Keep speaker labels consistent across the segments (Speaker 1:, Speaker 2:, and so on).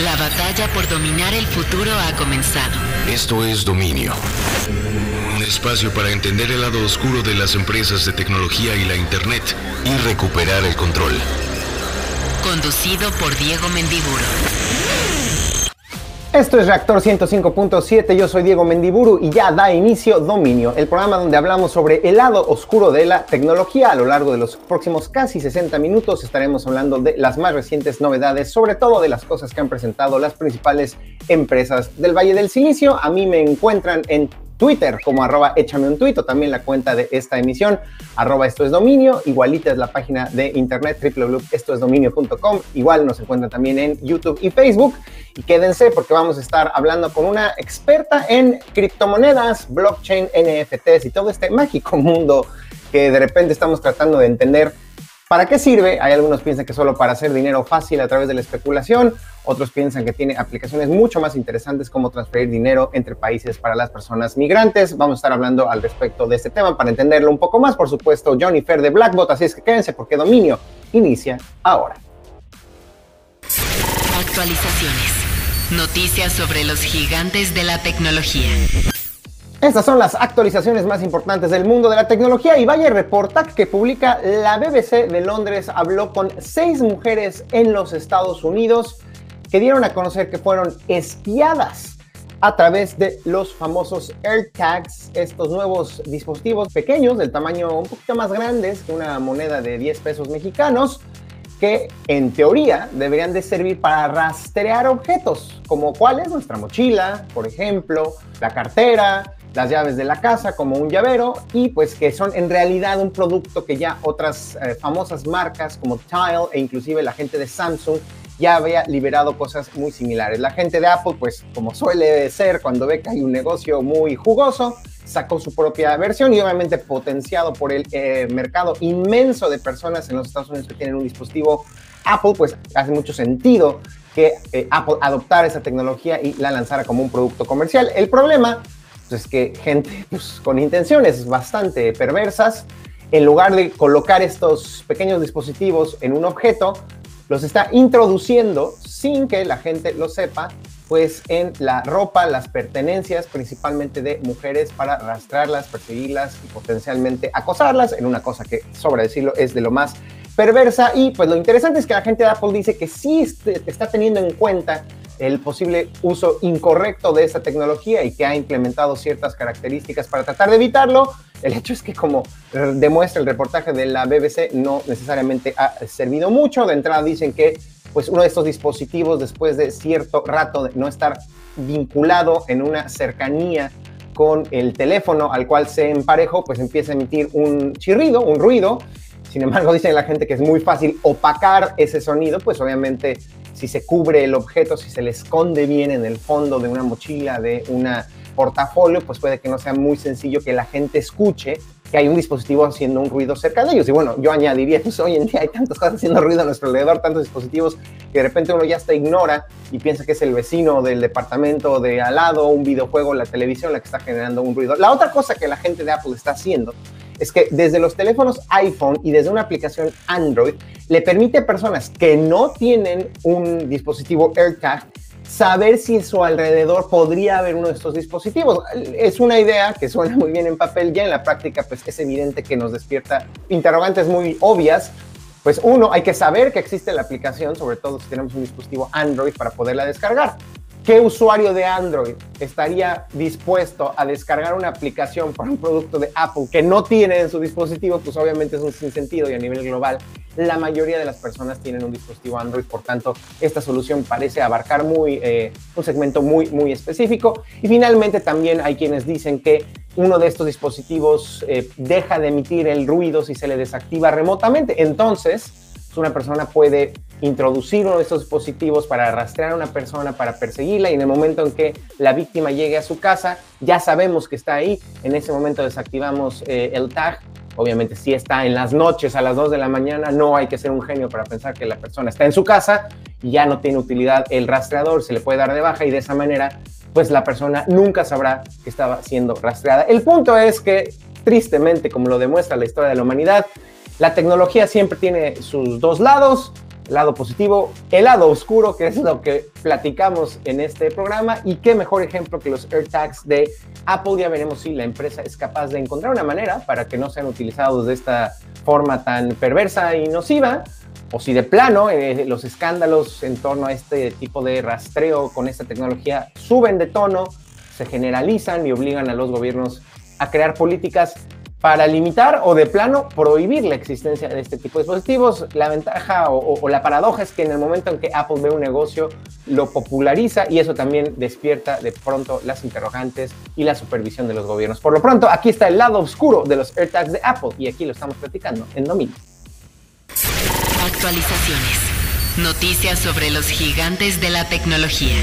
Speaker 1: La batalla por dominar el futuro ha comenzado.
Speaker 2: Esto es Dominio. Un espacio para entender el lado oscuro de las empresas de tecnología y la Internet y recuperar el control.
Speaker 1: Conducido por Diego Mendiburo.
Speaker 3: Esto es Reactor 105.7, yo soy Diego Mendiburu y ya da inicio Dominio, el programa donde hablamos sobre el lado oscuro de la tecnología. A lo largo de los próximos casi 60 minutos estaremos hablando de las más recientes novedades, sobre todo de las cosas que han presentado las principales empresas del Valle del Silicio. A mí me encuentran en Twitter como arroba échame un tuit o también la cuenta de esta emisión arroba esto es dominio, igualita es la página de internet www.estoesdominio.com, igual nos encuentran también en YouTube y Facebook y quédense porque vamos a estar hablando con una experta en criptomonedas, blockchain, NFTs y todo este mágico mundo que de repente estamos tratando de entender ¿Para qué sirve? Hay algunos piensan que solo para hacer dinero fácil a través de la especulación, otros piensan que tiene aplicaciones mucho más interesantes como transferir dinero entre países para las personas migrantes. Vamos a estar hablando al respecto de este tema para entenderlo un poco más. Por supuesto, Johnny Fair de Blackbot, así es que quédense porque Dominio inicia ahora.
Speaker 1: Actualizaciones. Noticias sobre los gigantes de la tecnología.
Speaker 3: Estas son las actualizaciones más importantes del mundo de la tecnología y vaya reportaje que publica la BBC de Londres. Habló con seis mujeres en los Estados Unidos que dieron a conocer que fueron espiadas a través de los famosos AirTags, estos nuevos dispositivos pequeños del tamaño un poquito más grandes que una moneda de 10 pesos mexicanos que en teoría deberían de servir para rastrear objetos, como cuáles nuestra mochila, por ejemplo, la cartera, las llaves de la casa como un llavero y pues que son en realidad un producto que ya otras eh, famosas marcas como Tile e inclusive la gente de Samsung ya había liberado cosas muy similares. La gente de Apple pues como suele ser cuando ve que hay un negocio muy jugoso, sacó su propia versión y obviamente potenciado por el eh, mercado inmenso de personas en los Estados Unidos que tienen un dispositivo Apple, pues hace mucho sentido que eh, Apple adoptara esa tecnología y la lanzara como un producto comercial. El problema pues es que gente pues, con intenciones bastante perversas, en lugar de colocar estos pequeños dispositivos en un objeto, los está introduciendo sin que la gente lo sepa, pues en la ropa, las pertenencias principalmente de mujeres para rastrearlas, perseguirlas y potencialmente acosarlas en una cosa que, sobra decirlo, es de lo más perversa. Y pues lo interesante es que la gente de Apple dice que sí está teniendo en cuenta el posible uso incorrecto de esta tecnología y que ha implementado ciertas características para tratar de evitarlo. El hecho es que, como demuestra el reportaje de la BBC, no necesariamente ha servido mucho. De entrada dicen que pues uno de estos dispositivos, después de cierto rato de no estar vinculado en una cercanía con el teléfono al cual se emparejó, pues empieza a emitir un chirrido, un ruido. Sin embargo, dicen la gente que es muy fácil opacar ese sonido, pues obviamente si se cubre el objeto, si se le esconde bien en el fondo de una mochila, de un portafolio, pues puede que no sea muy sencillo que la gente escuche que hay un dispositivo haciendo un ruido cerca de ellos. Y bueno, yo añadiría, pues hoy en día hay tantas cosas haciendo ruido a nuestro alrededor, tantos dispositivos que de repente uno ya hasta ignora y piensa que es el vecino del departamento de al lado, un videojuego, la televisión la que está generando un ruido. La otra cosa que la gente de Apple está haciendo es que desde los teléfonos iPhone y desde una aplicación Android le permite a personas que no tienen un dispositivo AirTag saber si en su alrededor podría haber uno de estos dispositivos. Es una idea que suena muy bien en papel, ya en la práctica pues es evidente que nos despierta interrogantes muy obvias. Pues uno, hay que saber que existe la aplicación, sobre todo si tenemos un dispositivo Android para poderla descargar. ¿Qué usuario de Android estaría dispuesto a descargar una aplicación para un producto de Apple que no tiene en su dispositivo? Pues obviamente es un sinsentido y a nivel global la mayoría de las personas tienen un dispositivo Android, por tanto esta solución parece abarcar eh, un segmento muy, muy específico. Y finalmente también hay quienes dicen que uno de estos dispositivos eh, deja de emitir el ruido si se le desactiva remotamente. Entonces, una persona puede introducir uno de estos dispositivos para rastrear a una persona, para perseguirla y en el momento en que la víctima llegue a su casa, ya sabemos que está ahí, en ese momento desactivamos eh, el tag. Obviamente si está en las noches a las 2 de la mañana, no hay que ser un genio para pensar que la persona está en su casa y ya no tiene utilidad el rastreador, se le puede dar de baja y de esa manera pues la persona nunca sabrá que estaba siendo rastreada. El punto es que tristemente, como lo demuestra la historia de la humanidad, la tecnología siempre tiene sus dos lados. Lado positivo, el lado oscuro, que es lo que platicamos en este programa, y qué mejor ejemplo que los AirTags de Apple. Ya veremos si la empresa es capaz de encontrar una manera para que no sean utilizados de esta forma tan perversa y nociva, o si de plano eh, los escándalos en torno a este tipo de rastreo con esta tecnología suben de tono, se generalizan y obligan a los gobiernos a crear políticas para limitar o de plano prohibir la existencia de este tipo de dispositivos. La ventaja o, la paradoja es que en el momento en que Apple ve un negocio, lo populariza y eso también despierta de pronto las interrogantes y la supervisión de los gobiernos. Por lo pronto, aquí está el lado oscuro de los AirTags de Apple y aquí lo estamos platicando en dominio.
Speaker 1: Actualizaciones. Noticias sobre los gigantes de la tecnología.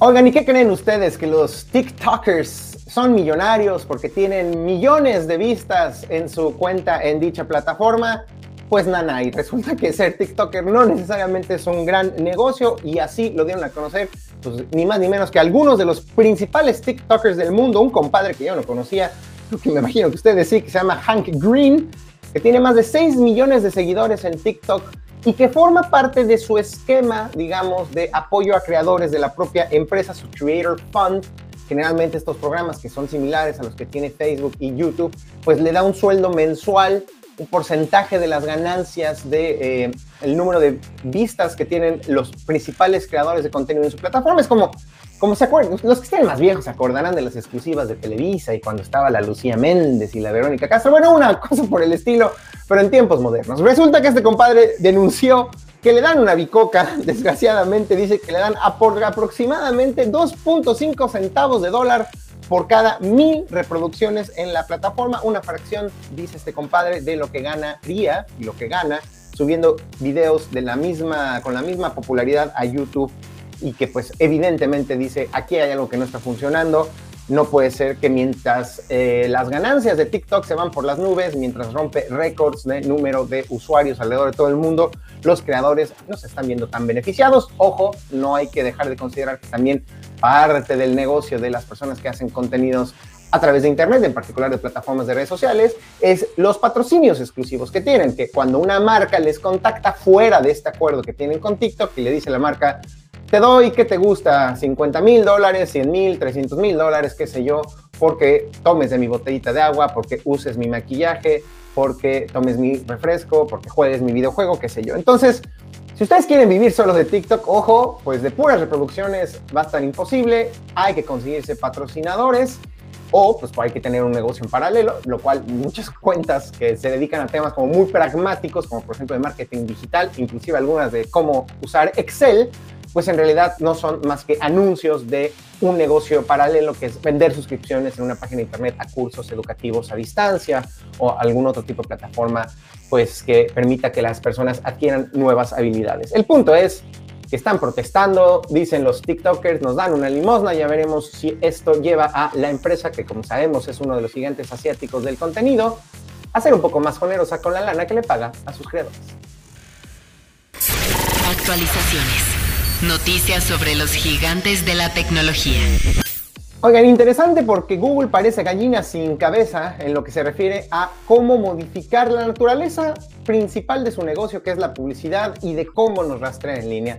Speaker 3: Oigan, ¿y qué creen ustedes? Que los TikTokers son millonarios porque tienen millones de vistas en su cuenta en dicha plataforma, pues nada, y resulta que ser TikToker no necesariamente es un gran negocio y así lo dieron a conocer, pues ni más ni menos que algunos de los principales TikTokers del mundo, un compadre que yo no conocía, que me imagino que ustedes sí, que se llama Hank Green, que tiene más de 6 millones de seguidores en TikTok y que forma parte de su esquema, digamos, de apoyo a creadores de la propia empresa, su Creator Fund, generalmente estos programas que son similares a los que tiene Facebook y YouTube, pues le da un sueldo mensual, un porcentaje de las ganancias de eh, el número de vistas que tienen los principales creadores de contenido en su plataforma. Es como, como se acuerdan, los que estén más viejos se acordarán de las exclusivas de Televisa y cuando estaba la Lucía Méndez y la Verónica Castro. Bueno, una cosa por el estilo, pero en tiempos modernos. Resulta que este compadre denunció que le dan una bicoca, desgraciadamente dice que le dan aproximadamente 2.5 centavos de dólar por cada mil reproducciones en la plataforma, una fracción, dice este compadre, de lo que ganaría y lo que gana subiendo videos de la misma, con la misma popularidad a YouTube. Y que pues evidentemente dice aquí hay algo que no está funcionando, no puede ser que mientras eh, las ganancias de TikTok se van por las nubes, mientras rompe récords de número de usuarios alrededor de todo el mundo, los creadores no se están viendo tan beneficiados. Ojo, no hay que dejar de considerar que también parte del negocio de las personas que hacen contenidos a través de Internet, en particular de plataformas de redes sociales, es los patrocinios exclusivos que tienen, que cuando una marca les contacta fuera de este acuerdo que tienen con TikTok y le dice a la marca, te doy, ¿qué te gusta? 50 mil dólares, 100 mil, 300 mil dólares, qué sé yo, porque tomes de mi botellita de agua, porque uses mi maquillaje, porque tomes mi refresco, porque juegues mi videojuego, qué sé yo. Entonces, si ustedes quieren vivir solo de TikTok, ojo, pues de puras reproducciones va a estar imposible, hay que conseguirse patrocinadores o pues hay que tener un negocio en paralelo, lo cual muchas cuentas que se dedican a temas como muy pragmáticos, como por ejemplo de marketing digital, inclusive algunas de cómo usar Excel, pues en realidad no son más que anuncios de un negocio paralelo que es vender suscripciones en una página de internet a cursos educativos a distancia o algún otro tipo de plataforma pues que permita que las personas adquieran nuevas habilidades. El punto es que están protestando, dicen los TikTokers, nos dan una limosna, ya veremos si esto lleva a la empresa, que como sabemos es uno de los gigantes asiáticos del contenido, a ser un poco más generosa con la lana que le paga a sus creadores.
Speaker 1: Actualizaciones. Noticias sobre los gigantes de la tecnología.
Speaker 3: Oigan, interesante porque Google parece gallina sin cabeza en lo que se refiere a cómo modificar la naturaleza principal de su negocio, que es la publicidad y de cómo nos rastrea en línea.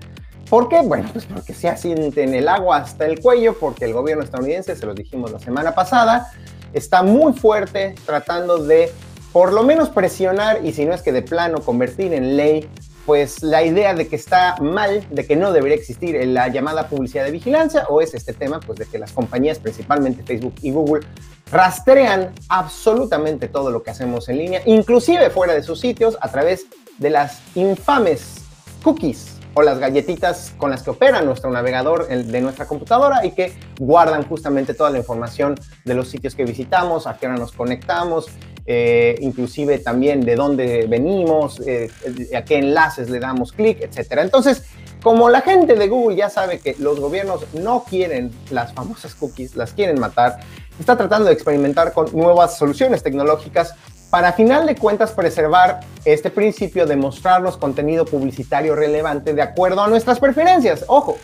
Speaker 3: ¿Por qué? Bueno, pues porque se asienten el agua hasta el cuello, porque el gobierno estadounidense, se los dijimos la semana pasada, está muy fuerte tratando de por lo menos presionar y si no es que de plano convertir en ley pues la idea de que está mal, de que no debería existir la llamada publicidad de vigilancia, o es este tema, pues de que las compañías, principalmente Facebook y Google, rastrean absolutamente todo lo que hacemos en línea, inclusive fuera de sus sitios, a través de las infames cookies o las galletitas con las que opera nuestro navegador de nuestra computadora y que guardan justamente toda la información de los sitios que visitamos, a qué hora nos conectamos, eh, inclusive también de dónde venimos, eh, a qué enlaces le damos clic, etcétera. Entonces, como la gente de Google ya sabe que los gobiernos no quieren las famosas cookies, las quieren matar, está tratando de experimentar con nuevas soluciones tecnológicas para, final de cuentas, preservar este principio de mostrarnos contenido publicitario relevante de acuerdo a nuestras preferencias. Ojo,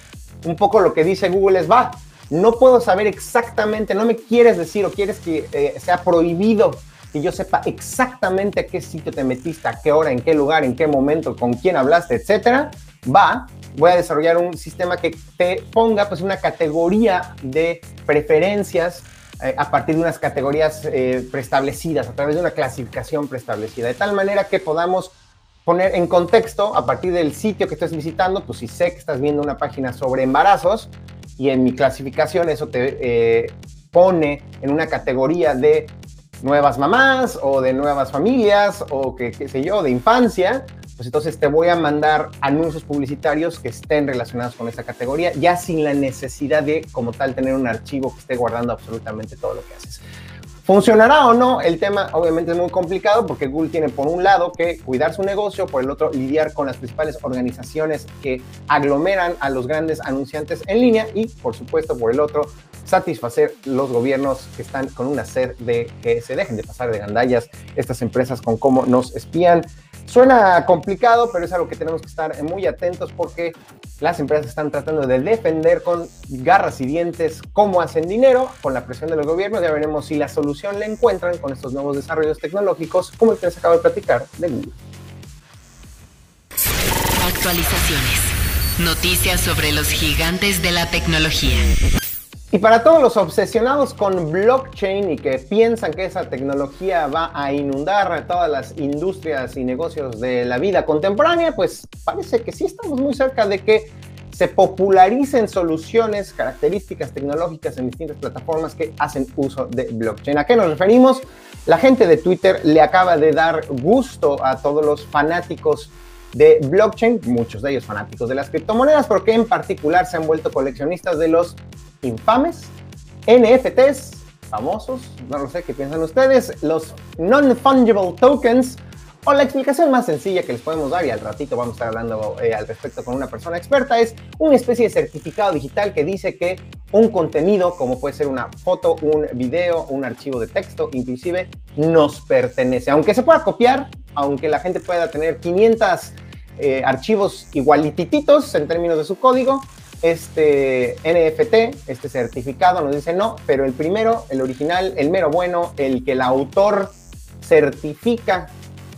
Speaker 3: un poco lo que dice Google es, va, no puedo saber exactamente, no me quieres decir o quieres que eh, sea prohibido que yo sepa exactamente a qué sitio te metiste, a qué hora, en qué lugar, en qué momento, con quién hablaste, etcétera, va, voy a desarrollar un sistema que te ponga pues una categoría de preferencias eh, a partir de unas categorías eh, preestablecidas, a través de una clasificación preestablecida, de tal manera que podamos poner en contexto a partir del sitio que estés visitando, pues si sé que estás viendo una página sobre embarazos y en mi clasificación eso te eh, pone en una categoría de nuevas mamás o de nuevas familias o que, qué sé yo, de infancia, pues entonces te voy a mandar anuncios publicitarios que estén relacionados con esa categoría, ya sin la necesidad de, como tal, tener un archivo que esté guardando absolutamente todo lo que haces. ¿Funcionará o no? El tema obviamente es muy complicado porque Google tiene por un lado que cuidar su negocio, por el otro lidiar con las principales organizaciones que aglomeran a los grandes anunciantes en línea y por supuesto por el otro satisfacer los gobiernos que están con una sed de que se dejen de pasar de gandallas estas empresas con cómo nos espían. Suena complicado, pero es algo que tenemos que estar muy atentos porque las empresas están tratando de defender con garras y dientes cómo hacen dinero con la presión de los gobiernos. Ya veremos si la solución la encuentran con estos nuevos desarrollos tecnológicos, como el que les acabo de platicar de Google.
Speaker 1: Actualizaciones. Noticias sobre los gigantes de la tecnología.
Speaker 3: Y para todos los obsesionados con blockchain y que piensan que esa tecnología va a inundar todas las industrias y negocios de la vida contemporánea, pues parece que sí estamos muy cerca de que se popularicen soluciones, características tecnológicas en distintas plataformas que hacen uso de blockchain. ¿A qué nos referimos? La gente de Twitter le acaba de dar gusto a todos los fanáticos de blockchain, muchos de ellos fanáticos de las criptomonedas, porque en particular se han vuelto coleccionistas de los infames, NFTs, famosos, no lo sé qué piensan ustedes, los non-fungible tokens, o la explicación más sencilla que les podemos dar, y al ratito vamos a estar hablando eh, al respecto con una persona experta, es una especie de certificado digital que dice que un contenido, como puede ser una foto, un video, un archivo de texto, inclusive, nos pertenece. Aunque se pueda copiar, aunque la gente pueda tener 500 eh, archivos igualitititos en términos de su código, este NFT, este certificado, nos dice no, pero el primero, el original, el mero bueno, el que el autor certifica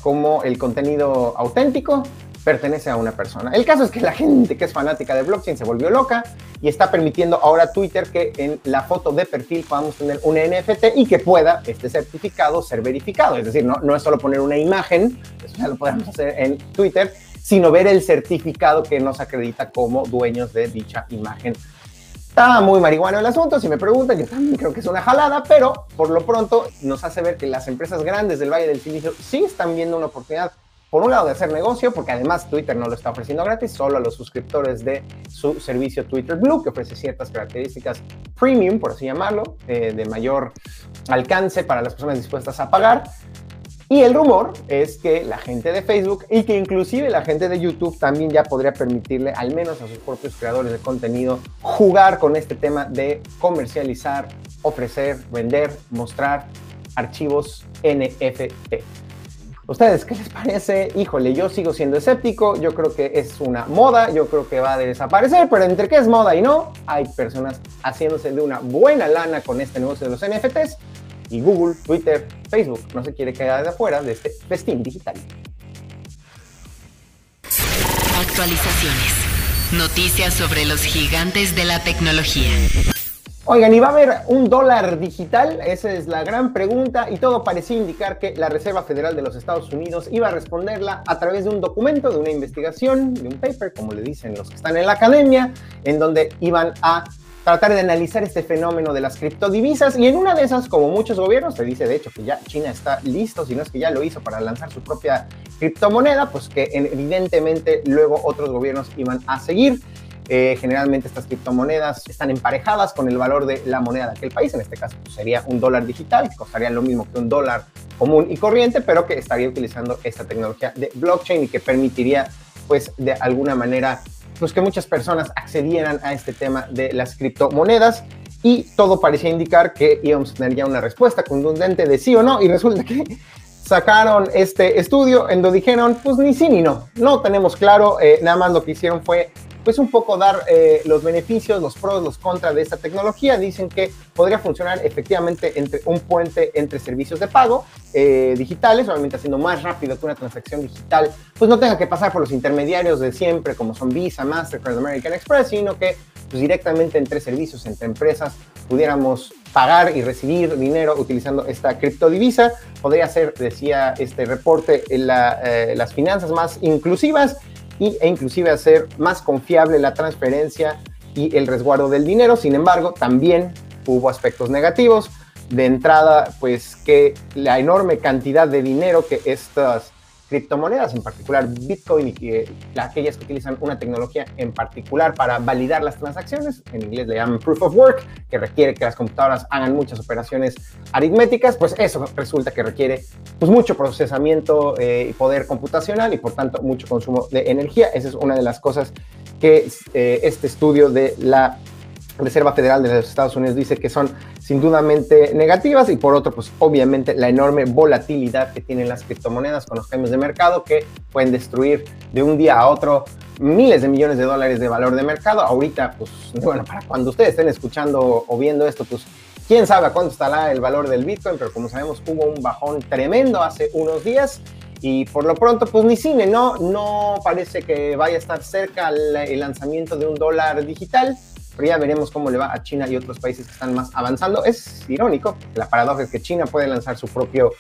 Speaker 3: como el contenido auténtico, pertenece a una persona. El caso es que la gente que es fanática de blockchain se volvió loca y está permitiendo ahora Twitter que en la foto de perfil podamos tener un NFT y que pueda este certificado ser verificado. Es decir, no, no es solo poner una imagen, eso ya lo podemos hacer en Twitter, sino ver el certificado que nos acredita como dueños de dicha imagen. Está muy marihuano el asunto, si me preguntan, yo también creo que es una jalada, pero por lo pronto nos hace ver que las empresas grandes del Valle del Silicio sí están viendo una oportunidad, por un lado, de hacer negocio, porque además Twitter no lo está ofreciendo gratis, solo a los suscriptores de su servicio Twitter Blue, que ofrece ciertas características premium, por así llamarlo, eh, de mayor alcance para las personas dispuestas a pagar. Y el rumor es que la gente de Facebook y que inclusive la gente de YouTube también ya podría permitirle, al menos a sus propios creadores de contenido, jugar con este tema de comercializar, ofrecer, vender, mostrar archivos NFT. ¿Ustedes qué les parece? Híjole, yo sigo siendo escéptico, yo creo que es una moda, yo creo que va a desaparecer, pero entre qué es moda y no, hay personas haciéndose de una buena lana con este negocio de los NFTs y Google, Twitter, Facebook no se quiere quedar de afuera de este festín digital.
Speaker 1: Actualizaciones. Noticias sobre los gigantes de la tecnología.
Speaker 3: Oigan, ¿y va a haber un dólar digital? Esa es la gran pregunta y todo parecía indicar que la Reserva Federal de los Estados Unidos iba a responderla a través de un documento, de una investigación, de un paper, como le dicen los que están en la academia, en donde iban a tratar de analizar este fenómeno de las criptodivisas y en una de esas, como muchos gobiernos, se dice de hecho que ya China está listo, si no es que ya lo hizo para lanzar su propia criptomoneda, pues que evidentemente luego otros gobiernos iban a seguir. Eh, generalmente estas criptomonedas están emparejadas con el valor de la moneda de aquel país, en este caso pues, sería un dólar digital, que costaría lo mismo que un dólar común y corriente, pero que estaría utilizando esta tecnología de blockchain y que permitiría pues de alguna manera pues que muchas personas accedieran a este tema de las criptomonedas. Y todo parecía indicar que íbamos a tener ya una respuesta contundente de sí o no. Y resulta que sacaron este estudio en donde dijeron pues ni sí ni no, no tenemos claro, eh, nada más lo que hicieron fue pues un poco dar eh, los beneficios, los pros, los contras de esta tecnología. Dicen que podría funcionar efectivamente entre un puente entre servicios de pago eh, digitales, obviamente haciendo más rápido que una transacción digital, pues no tenga que pasar por los intermediarios de siempre, como son Visa, Mastercard, American Express, sino que pues, directamente entre servicios, entre empresas, pudiéramos pagar y recibir dinero utilizando esta criptodivisa. Podría ser, decía este reporte, la, eh, las finanzas más inclusivas y, e inclusive hacer más confiable la transferencia y el resguardo del dinero. Sin embargo, también hubo aspectos negativos. De entrada, pues que la enorme cantidad de dinero que estas criptomonedas, en particular Bitcoin y que, aquellas que utilizan una tecnología en particular para validar las transacciones, en inglés le llaman proof of work, que requiere que las computadoras hagan muchas operaciones aritméticas, pues eso resulta que requiere pues, mucho procesamiento eh, y poder computacional y por tanto mucho consumo de energía. Esa es una de las cosas que eh, este estudio de la Reserva Federal de los Estados Unidos dice que son sin dudamente negativas y por otro, pues obviamente la enorme volatilidad que tienen las criptomonedas con los cambios de mercado que pueden destruir de un día a otro miles de millones de dólares de valor de mercado. Ahorita, pues bueno, para cuando ustedes estén escuchando o viendo esto, pues quién sabe a cuánto estará el valor del Bitcoin, pero como sabemos hubo un bajón tremendo hace unos días y por lo pronto, pues ni cine, ¿no? No parece que vaya a estar cerca el lanzamiento de un dólar digital pero ya veremos cómo le va a China y otros países que están más avanzando. Es irónico, la paradoja es que China puede lanzar su propio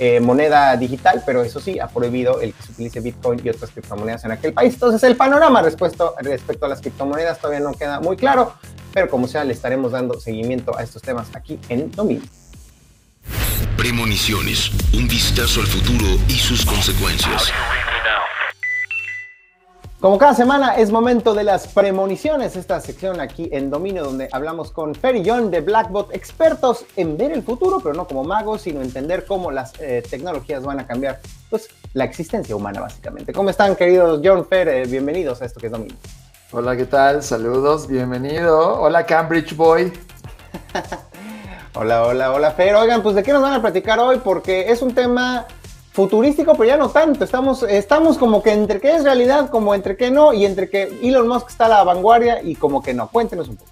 Speaker 3: eh, moneda digital, pero eso sí, ha prohibido el que se utilice Bitcoin y otras criptomonedas en aquel país. Entonces el panorama respecto, respecto a las criptomonedas todavía no queda muy claro, pero como sea, le estaremos dando seguimiento a estos temas aquí en Dominio.
Speaker 2: Premoniciones, un vistazo al futuro y sus consecuencias.
Speaker 3: Como cada semana es momento de las premoniciones, esta sección aquí en Dominio donde hablamos con Fer y John de Blackbot, expertos en ver el futuro, pero no como magos, sino entender cómo las eh, tecnologías van a cambiar pues, la existencia humana básicamente. ¿Cómo están queridos John, Fer? Eh, bienvenidos a esto que es Dominio.
Speaker 4: Hola, ¿qué tal? Saludos, bienvenido. Hola Cambridge Boy.
Speaker 3: hola, hola, hola Fer. Oigan, pues de qué nos van a platicar hoy porque es un tema futurístico, pero ya no tanto. Estamos, estamos como que entre qué es realidad, como entre qué no, y entre que Elon Musk está a la vanguardia y como que no. Cuéntenos un poco.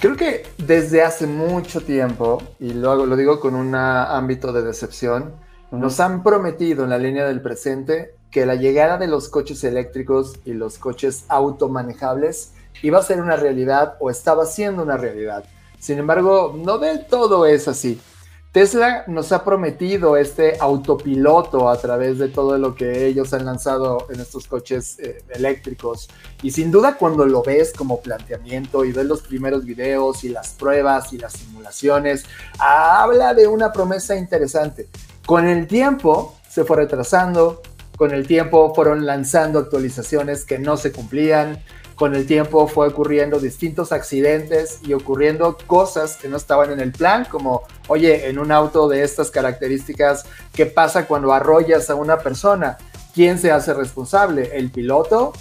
Speaker 4: Creo que desde hace mucho tiempo, y lo, lo digo con un ámbito de decepción, nos han prometido en la línea del presente que la llegada de los coches eléctricos y los coches automanejables iba a ser una realidad o estaba siendo una realidad. Sin embargo, no del todo es así. Tesla nos ha prometido este autopiloto a través de todo lo que ellos han lanzado en estos coches eh, eléctricos. Y sin duda cuando lo ves como planteamiento y ves los primeros videos y las pruebas y las simulaciones, habla de una promesa interesante. Con el tiempo se fue retrasando, con el tiempo fueron lanzando actualizaciones que no se cumplían, con el tiempo fue ocurriendo distintos accidentes y ocurriendo cosas que no estaban en el plan, como, oye, en un auto de estas características, ¿qué pasa cuando arrollas a una persona? ¿Quién se hace responsable? ¿El piloto?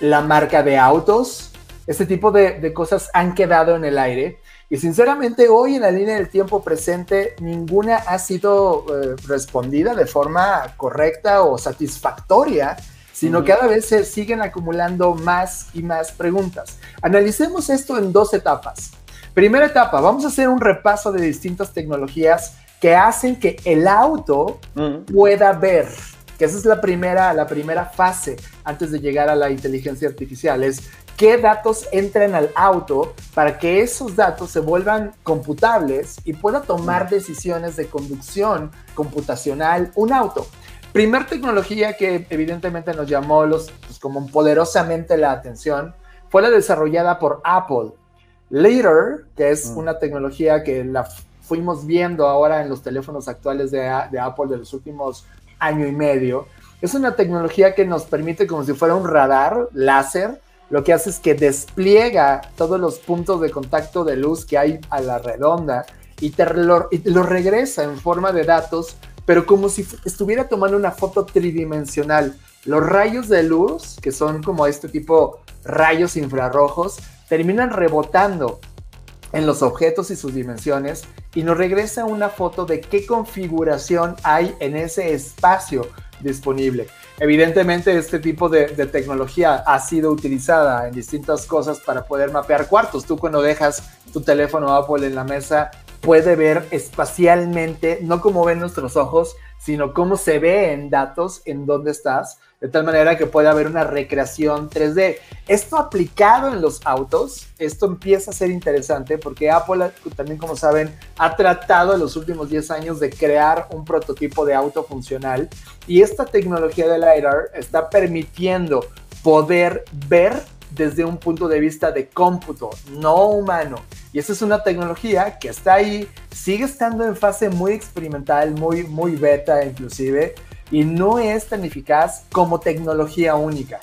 Speaker 4: ¿La marca de autos? Este tipo de, cosas han quedado en el aire. Y sinceramente hoy en la línea del tiempo presente ninguna ha sido eh, respondida de forma correcta o satisfactoria sino cada vez se siguen acumulando más y más preguntas. Analicemos esto en dos etapas. Primera etapa, vamos a hacer un repaso de distintas tecnologías que hacen que el auto pueda ver, que esa es la primera, la primera fase antes de llegar a la inteligencia artificial, es qué datos entran al auto para que esos datos se vuelvan computables y pueda tomar decisiones de conducción computacional un auto. Primer tecnología que evidentemente nos llamó los, pues, como poderosamente la atención fue la desarrollada por Apple. Later, que es mm. una tecnología que la fuimos viendo ahora en los teléfonos actuales de, de Apple de los últimos año y medio, es una tecnología que nos permite como si fuera un radar láser, lo que hace es que despliega todos los puntos de contacto de luz que hay a la redonda y te y lo regresa en forma de datos pero como si estuviera tomando una foto tridimensional. Los rayos de luz, que son como este tipo rayos infrarrojos, terminan rebotando en los objetos y sus dimensiones y nos regresa una foto de qué configuración hay en ese espacio disponible. evidentemente este tipo de, de, tecnología ha sido utilizada en distintas cosas para poder mapear cuartos. Tú cuando dejas tu teléfono Apple en la mesa, puede ver espacialmente, no como ven nuestros ojos, sino cómo se ve en datos en dónde estás, de tal manera que puede haber una recreación 3D. Esto aplicado en los autos, esto empieza a ser interesante porque Apple, también como saben, ha tratado en los últimos 10 años de crear un prototipo de auto funcional y esta tecnología de LiDAR está permitiendo poder ver desde un punto de vista de cómputo, no humano. Y esa es una tecnología que está ahí, sigue estando en fase muy experimental, muy, muy beta inclusive, y no es tan eficaz como tecnología única.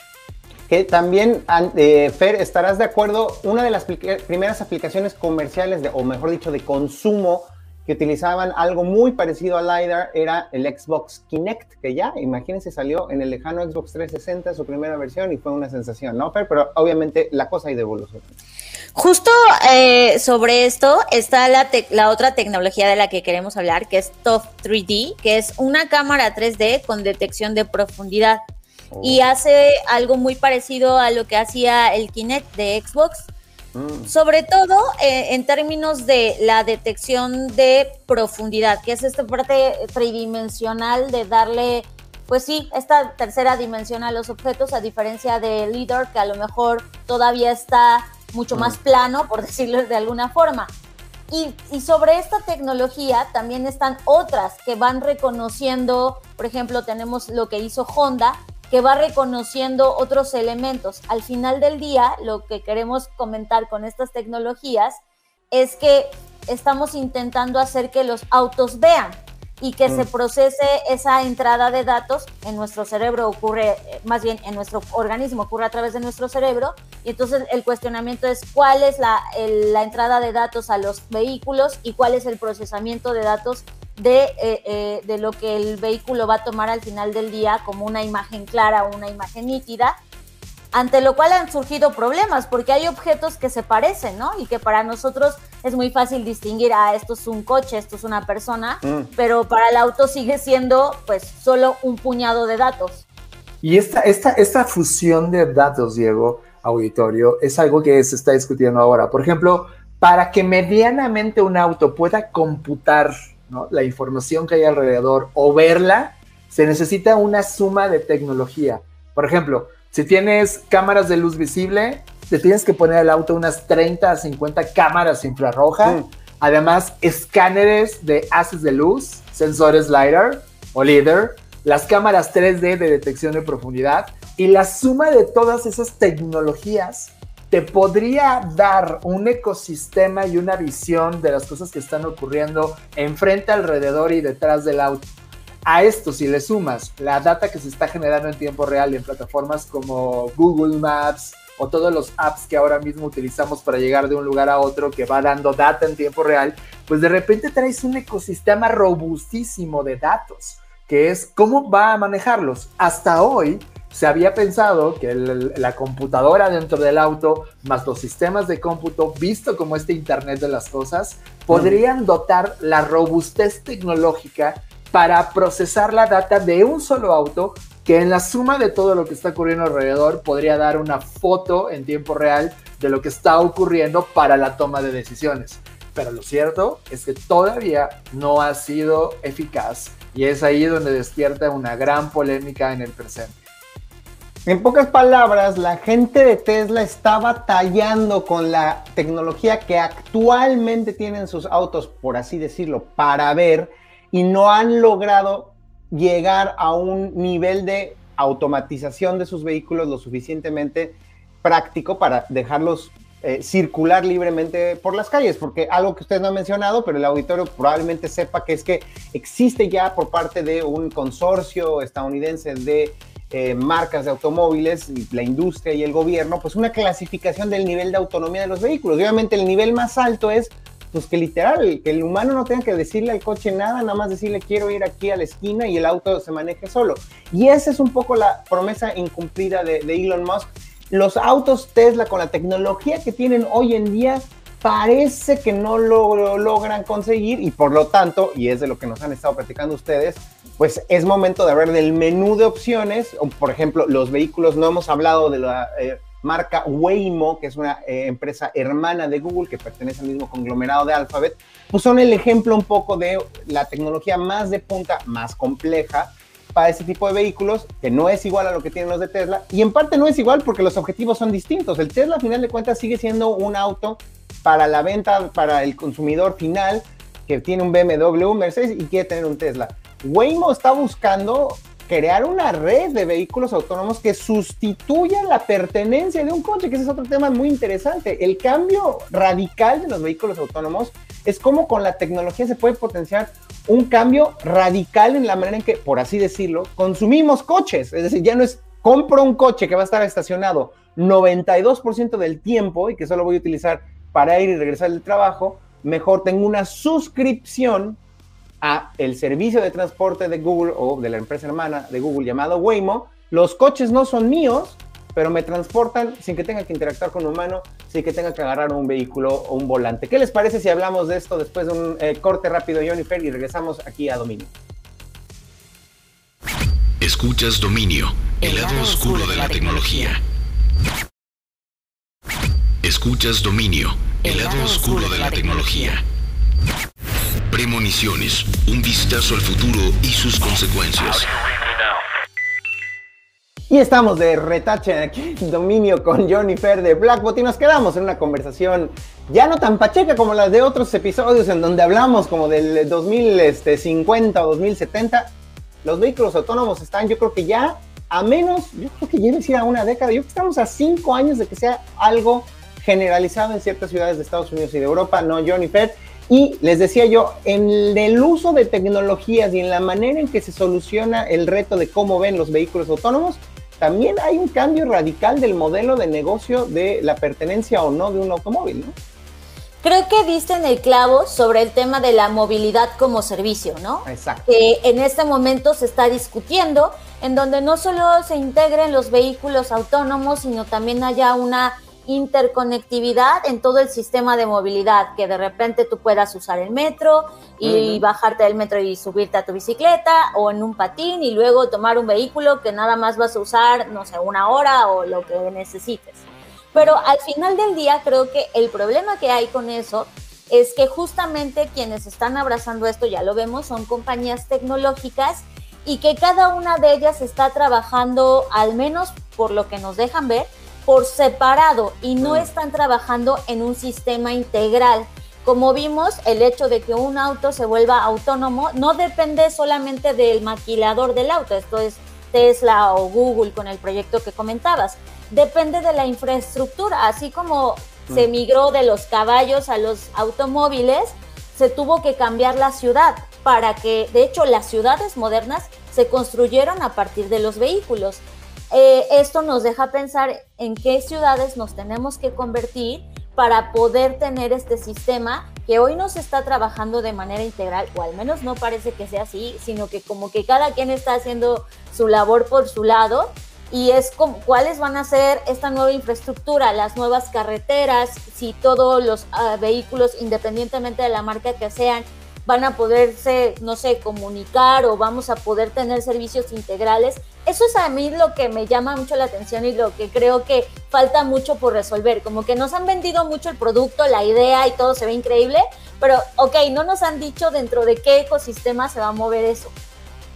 Speaker 3: Que también, eh, Fer, estarás de acuerdo, una de las primeras aplicaciones comerciales, de, o mejor dicho, de consumo que utilizaban algo muy parecido al LiDAR era el Xbox Kinect, que ya, imagínense, salió en el lejano Xbox 360, su primera versión, y fue una sensación, ¿no? Pero, pero obviamente la cosa ha ido evolucionando.
Speaker 5: Justo eh, sobre esto está la, la, otra tecnología de la que queremos hablar, que es TOF 3D, que es una cámara 3D con detección de profundidad. Y oh. hace algo muy parecido a lo que hacía el Kinect de Xbox, Mm. Sobre todo eh, en términos de la detección de profundidad, que es esta parte tridimensional de darle, pues sí, esta tercera dimensión a los objetos, a diferencia del LIDAR, que a lo mejor todavía está mucho más mm. plano, por decirlo de alguna forma. Y, y, sobre esta tecnología también están otras que van reconociendo, por ejemplo, tenemos lo que hizo Honda, que va reconociendo otros elementos. Al final del día, lo que queremos comentar con estas tecnologías es que estamos intentando hacer que los autos vean y que se mm. procese esa entrada de datos en nuestro cerebro ocurre, eh, más bien en nuestro organismo ocurre a través de nuestro cerebro y entonces el cuestionamiento es cuál es la, la entrada de datos a los vehículos y cuál es el procesamiento de datos de, eh, eh, de lo que el vehículo va a tomar al final del día como una imagen clara o una imagen nítida, ante lo cual han surgido problemas, porque hay objetos que se parecen, ¿no? Y que para nosotros es muy fácil distinguir, ah, esto es un coche, esto es una persona, mm. pero para el auto sigue siendo pues solo un puñado de datos.
Speaker 4: Y esta, esta, esta fusión de datos, Diego, auditorio, es algo que se está discutiendo ahora. Por ejemplo, para que medianamente un auto pueda computar la información que hay alrededor o verla, se necesita una suma de tecnología. Por ejemplo, si tienes cámaras de luz visible, te tienes que poner al auto unas 30 a 50 cámaras infrarrojas, además escáneres de haces de luz, sensores LiDAR o LIDAR, las cámaras 3D de detección de profundidad y la suma de todas esas tecnologías te podría dar un ecosistema y una visión de las cosas que están ocurriendo enfrente, alrededor y detrás del auto. A esto, si le sumas la data que se está generando en tiempo real en plataformas como Google Maps o todos los apps que ahora mismo utilizamos para llegar de un lugar a otro que va dando data en tiempo real, pues de repente traes un ecosistema robustísimo de datos, que es cómo va a manejarlos. Hasta hoy, se había pensado que la computadora dentro del auto, más los sistemas de cómputo, visto como este Internet de las Cosas, podrían dotar la robustez tecnológica para procesar la data de un solo auto que en la suma de todo lo que está ocurriendo alrededor podría dar una foto en tiempo real de lo que está ocurriendo para la toma de decisiones. Pero lo cierto es que todavía no ha sido eficaz y es ahí donde despierta una gran polémica en el presente.
Speaker 3: En pocas palabras, la gente de Tesla está batallando con la tecnología que actualmente tienen sus autos, por así decirlo, para ver, y no han logrado llegar a un nivel de automatización de sus vehículos lo suficientemente práctico para dejarlos eh, circular libremente por las calles, porque algo que ustedes no han mencionado, pero el auditorio probablemente sepa que es que existe ya por parte de un consorcio estadounidense de eh, marcas de automóviles, la industria y el gobierno, pues una clasificación del nivel de autonomía de los vehículos. obviamente el nivel más alto es pues que literal, el humano no tenga que decirle al coche nada, nada más decirle quiero ir aquí a la esquina y el auto se maneje solo. Y esa es un poco la promesa incumplida de, de Elon Musk. Los autos Tesla con la tecnología que tienen hoy en día parece que no lo, logran conseguir y por lo tanto, y es de lo que nos han estado platicando ustedes, pues es momento de hablar del menú de opciones. Por ejemplo, los vehículos, no hemos hablado de la eh, marca Waymo, que es una eh, empresa hermana de Google que pertenece al mismo conglomerado de Alphabet, pues son el ejemplo un poco de la tecnología más de punta, más compleja para ese tipo de vehículos, que no es igual a lo que tienen los de Tesla, y en parte no es igual porque los objetivos son distintos. El Tesla, a final de cuentas, sigue siendo un auto para la venta, para el consumidor final, que tiene un BMW, un Mercedes y quiere tener un Tesla. Waymo está buscando crear una red de vehículos autónomos que sustituya la pertenencia de un coche, que ese es otro tema muy interesante. El cambio radical de los vehículos autónomos es como con la tecnología se puede potenciar un cambio radical en la manera en que, por así decirlo, consumimos coches. Es decir, ya no es compro un coche que va a estar estacionado 92% del tiempo y que solo voy a utilizar para ir y regresar del trabajo, mejor tengo una suscripción a el servicio de transporte de Google o de la empresa hermana de Google llamado Waymo. Los coches no son míos, pero me transportan sin que tenga que interactuar con un humano, sin que tenga que agarrar un vehículo o un volante. ¿Qué les parece si hablamos de esto después de un eh, corte rápido, Fer, y regresamos aquí a Dominio?
Speaker 2: Escuchas Dominio, el lado oscuro de la tecnología. Escuchas Dominio, el lado oscuro de la tecnología. Premoniciones, un vistazo al futuro y sus consecuencias.
Speaker 3: Y estamos de retache aquí en Dominio con Johnny Fer de Blackbot y nos quedamos en una conversación ya no tan pacheca como las de otros episodios en donde hablamos como del 2050 o 2070. Los vehículos autónomos están, yo creo que ya a menos, yo creo que decir a una década, yo creo que estamos a cinco años de que sea algo generalizado en ciertas ciudades de Estados Unidos y de Europa, no Johnny Fer. Y les decía yo, en el uso de tecnologías y en la manera en que se soluciona el reto de cómo ven los vehículos autónomos, también hay un cambio radical del modelo de negocio de la pertenencia o no de un automóvil, ¿no?
Speaker 5: Creo que diste en el clavo sobre el tema de la movilidad como servicio, ¿no?
Speaker 3: Exacto.
Speaker 5: Que en este momento se está discutiendo, en donde no solo se integren los vehículos autónomos, sino también haya una interconectividad en todo el sistema de movilidad, que de repente tú puedas usar el metro y bajarte del metro y subirte a tu bicicleta o en un patín y luego tomar un vehículo que nada más vas a usar, no sé, una hora o lo que necesites. Pero al final del día creo que el problema que hay con eso es que justamente quienes están abrazando esto, ya lo vemos, son compañías tecnológicas y que cada una de ellas está trabajando, al menos por lo que nos dejan ver, por separado y no están trabajando en un sistema integral. Como vimos, el hecho de que un auto se vuelva autónomo no depende solamente del maquilador del auto, esto es Tesla o Google con el proyecto que comentabas, depende de la infraestructura, así como se migró de los caballos a los automóviles, se tuvo que cambiar la ciudad para que, de hecho, las ciudades modernas se construyeron a partir de los vehículos. Eh, esto nos deja pensar en qué ciudades nos tenemos que convertir para poder tener este sistema que hoy no se está trabajando de manera integral, o al menos no parece que sea así, sino que como que cada quien está haciendo su labor por su lado y es como, cuáles van a ser esta nueva infraestructura, las nuevas carreteras, si todos los ah, vehículos, independientemente de la marca que sean, van a poderse, no sé, comunicar o vamos a poder tener servicios integrales. Eso es a mí lo que me llama mucho la atención y lo que creo que falta mucho por resolver. Como que nos han vendido mucho el producto, la idea y todo se ve increíble, pero ok, no nos han dicho dentro de qué ecosistema se va a mover eso.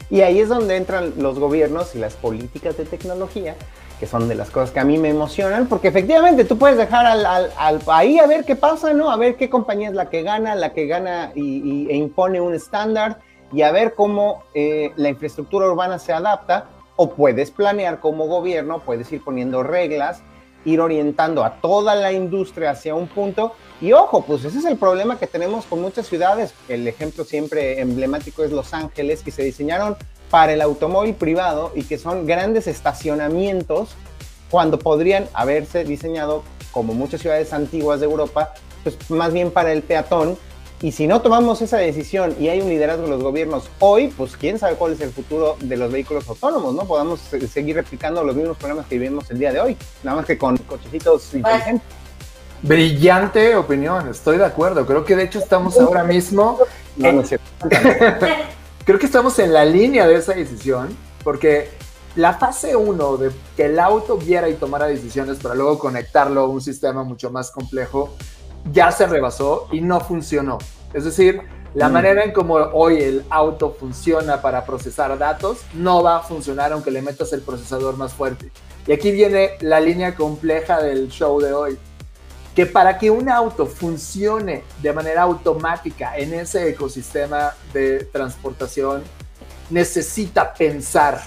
Speaker 3: Y ahí es donde entran los gobiernos y las políticas de tecnología que son de las cosas que a mí me emocionan, porque efectivamente tú puedes dejar al, al, ahí a ver qué pasa, ¿no? A ver qué compañía es la que gana, la que gana y, e impone un estándar y a ver cómo eh, la infraestructura urbana se adapta, o puedes planear como gobierno, puedes ir poniendo reglas, ir orientando a toda la industria hacia un punto. Y ojo, pues ese es el problema que tenemos con muchas ciudades. El ejemplo siempre emblemático es Los Ángeles, que se diseñaron para el automóvil privado y que son grandes estacionamientos cuando podrían haberse diseñado, como muchas ciudades antiguas de Europa, pues más bien para el peatón. Y si no tomamos esa decisión y hay un liderazgo de los gobiernos hoy, pues quién sabe cuál es el futuro de los vehículos autónomos, ¿no? Podamos seguir replicando los mismos problemas que vivimos el día de hoy, nada más que con cochecitos inteligentes.
Speaker 4: Brillante opinión, estoy de acuerdo. Creo que de hecho estamos ahora mismo. creo que estamos en la línea de esa decisión, porque la fase 1 de que el auto viera y tomara decisiones para luego conectarlo a un sistema mucho más complejo ya se rebasó y no funcionó. Es decir, la mm. manera en como hoy el auto funciona para procesar datos no va a funcionar aunque le metas el procesador más fuerte. Y aquí viene la línea compleja del show de hoy. Que para que un auto funcione de manera automática en ese ecosistema de transportación, necesita pensar.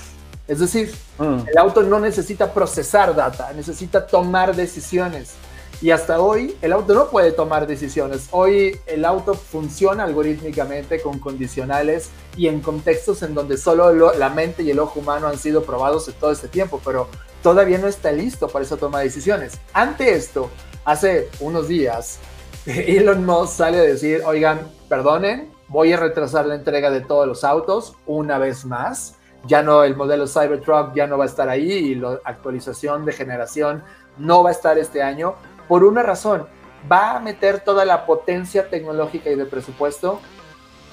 Speaker 4: Es decir, mm. el auto no necesita procesar data, necesita tomar decisiones. Y hasta hoy el auto no puede tomar decisiones. Hoy el auto funciona algorítmicamente con condicionales y en contextos en donde solo la mente y el ojo humano han sido probados en todo este tiempo, pero todavía no está listo para esa toma de decisiones. Ante esto, hace unos días, Elon Musk sale a decir, oigan, perdonen, voy a retrasar la entrega de todos los autos una vez más. Ya no, el modelo Cybertruck ya no va a estar ahí y la actualización de generación no va a estar este año por una razón, va a meter toda la potencia tecnológica y de presupuesto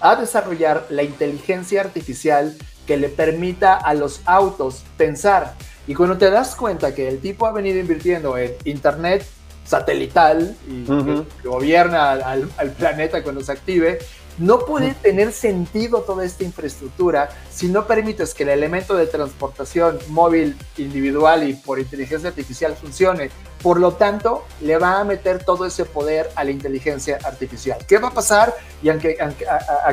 Speaker 4: a desarrollar la inteligencia artificial que le permita a los autos pensar. Y cuando te das cuenta que el tipo ha venido invirtiendo en Internet satelital y que gobierna al, al, planeta cuando se active, no puede tener sentido toda esta infraestructura si no permites que el elemento de transportación móvil individual y por inteligencia artificial funcione. Por lo tanto, le va a meter todo ese poder a la inteligencia artificial. ¿Qué va a pasar? Y aunque,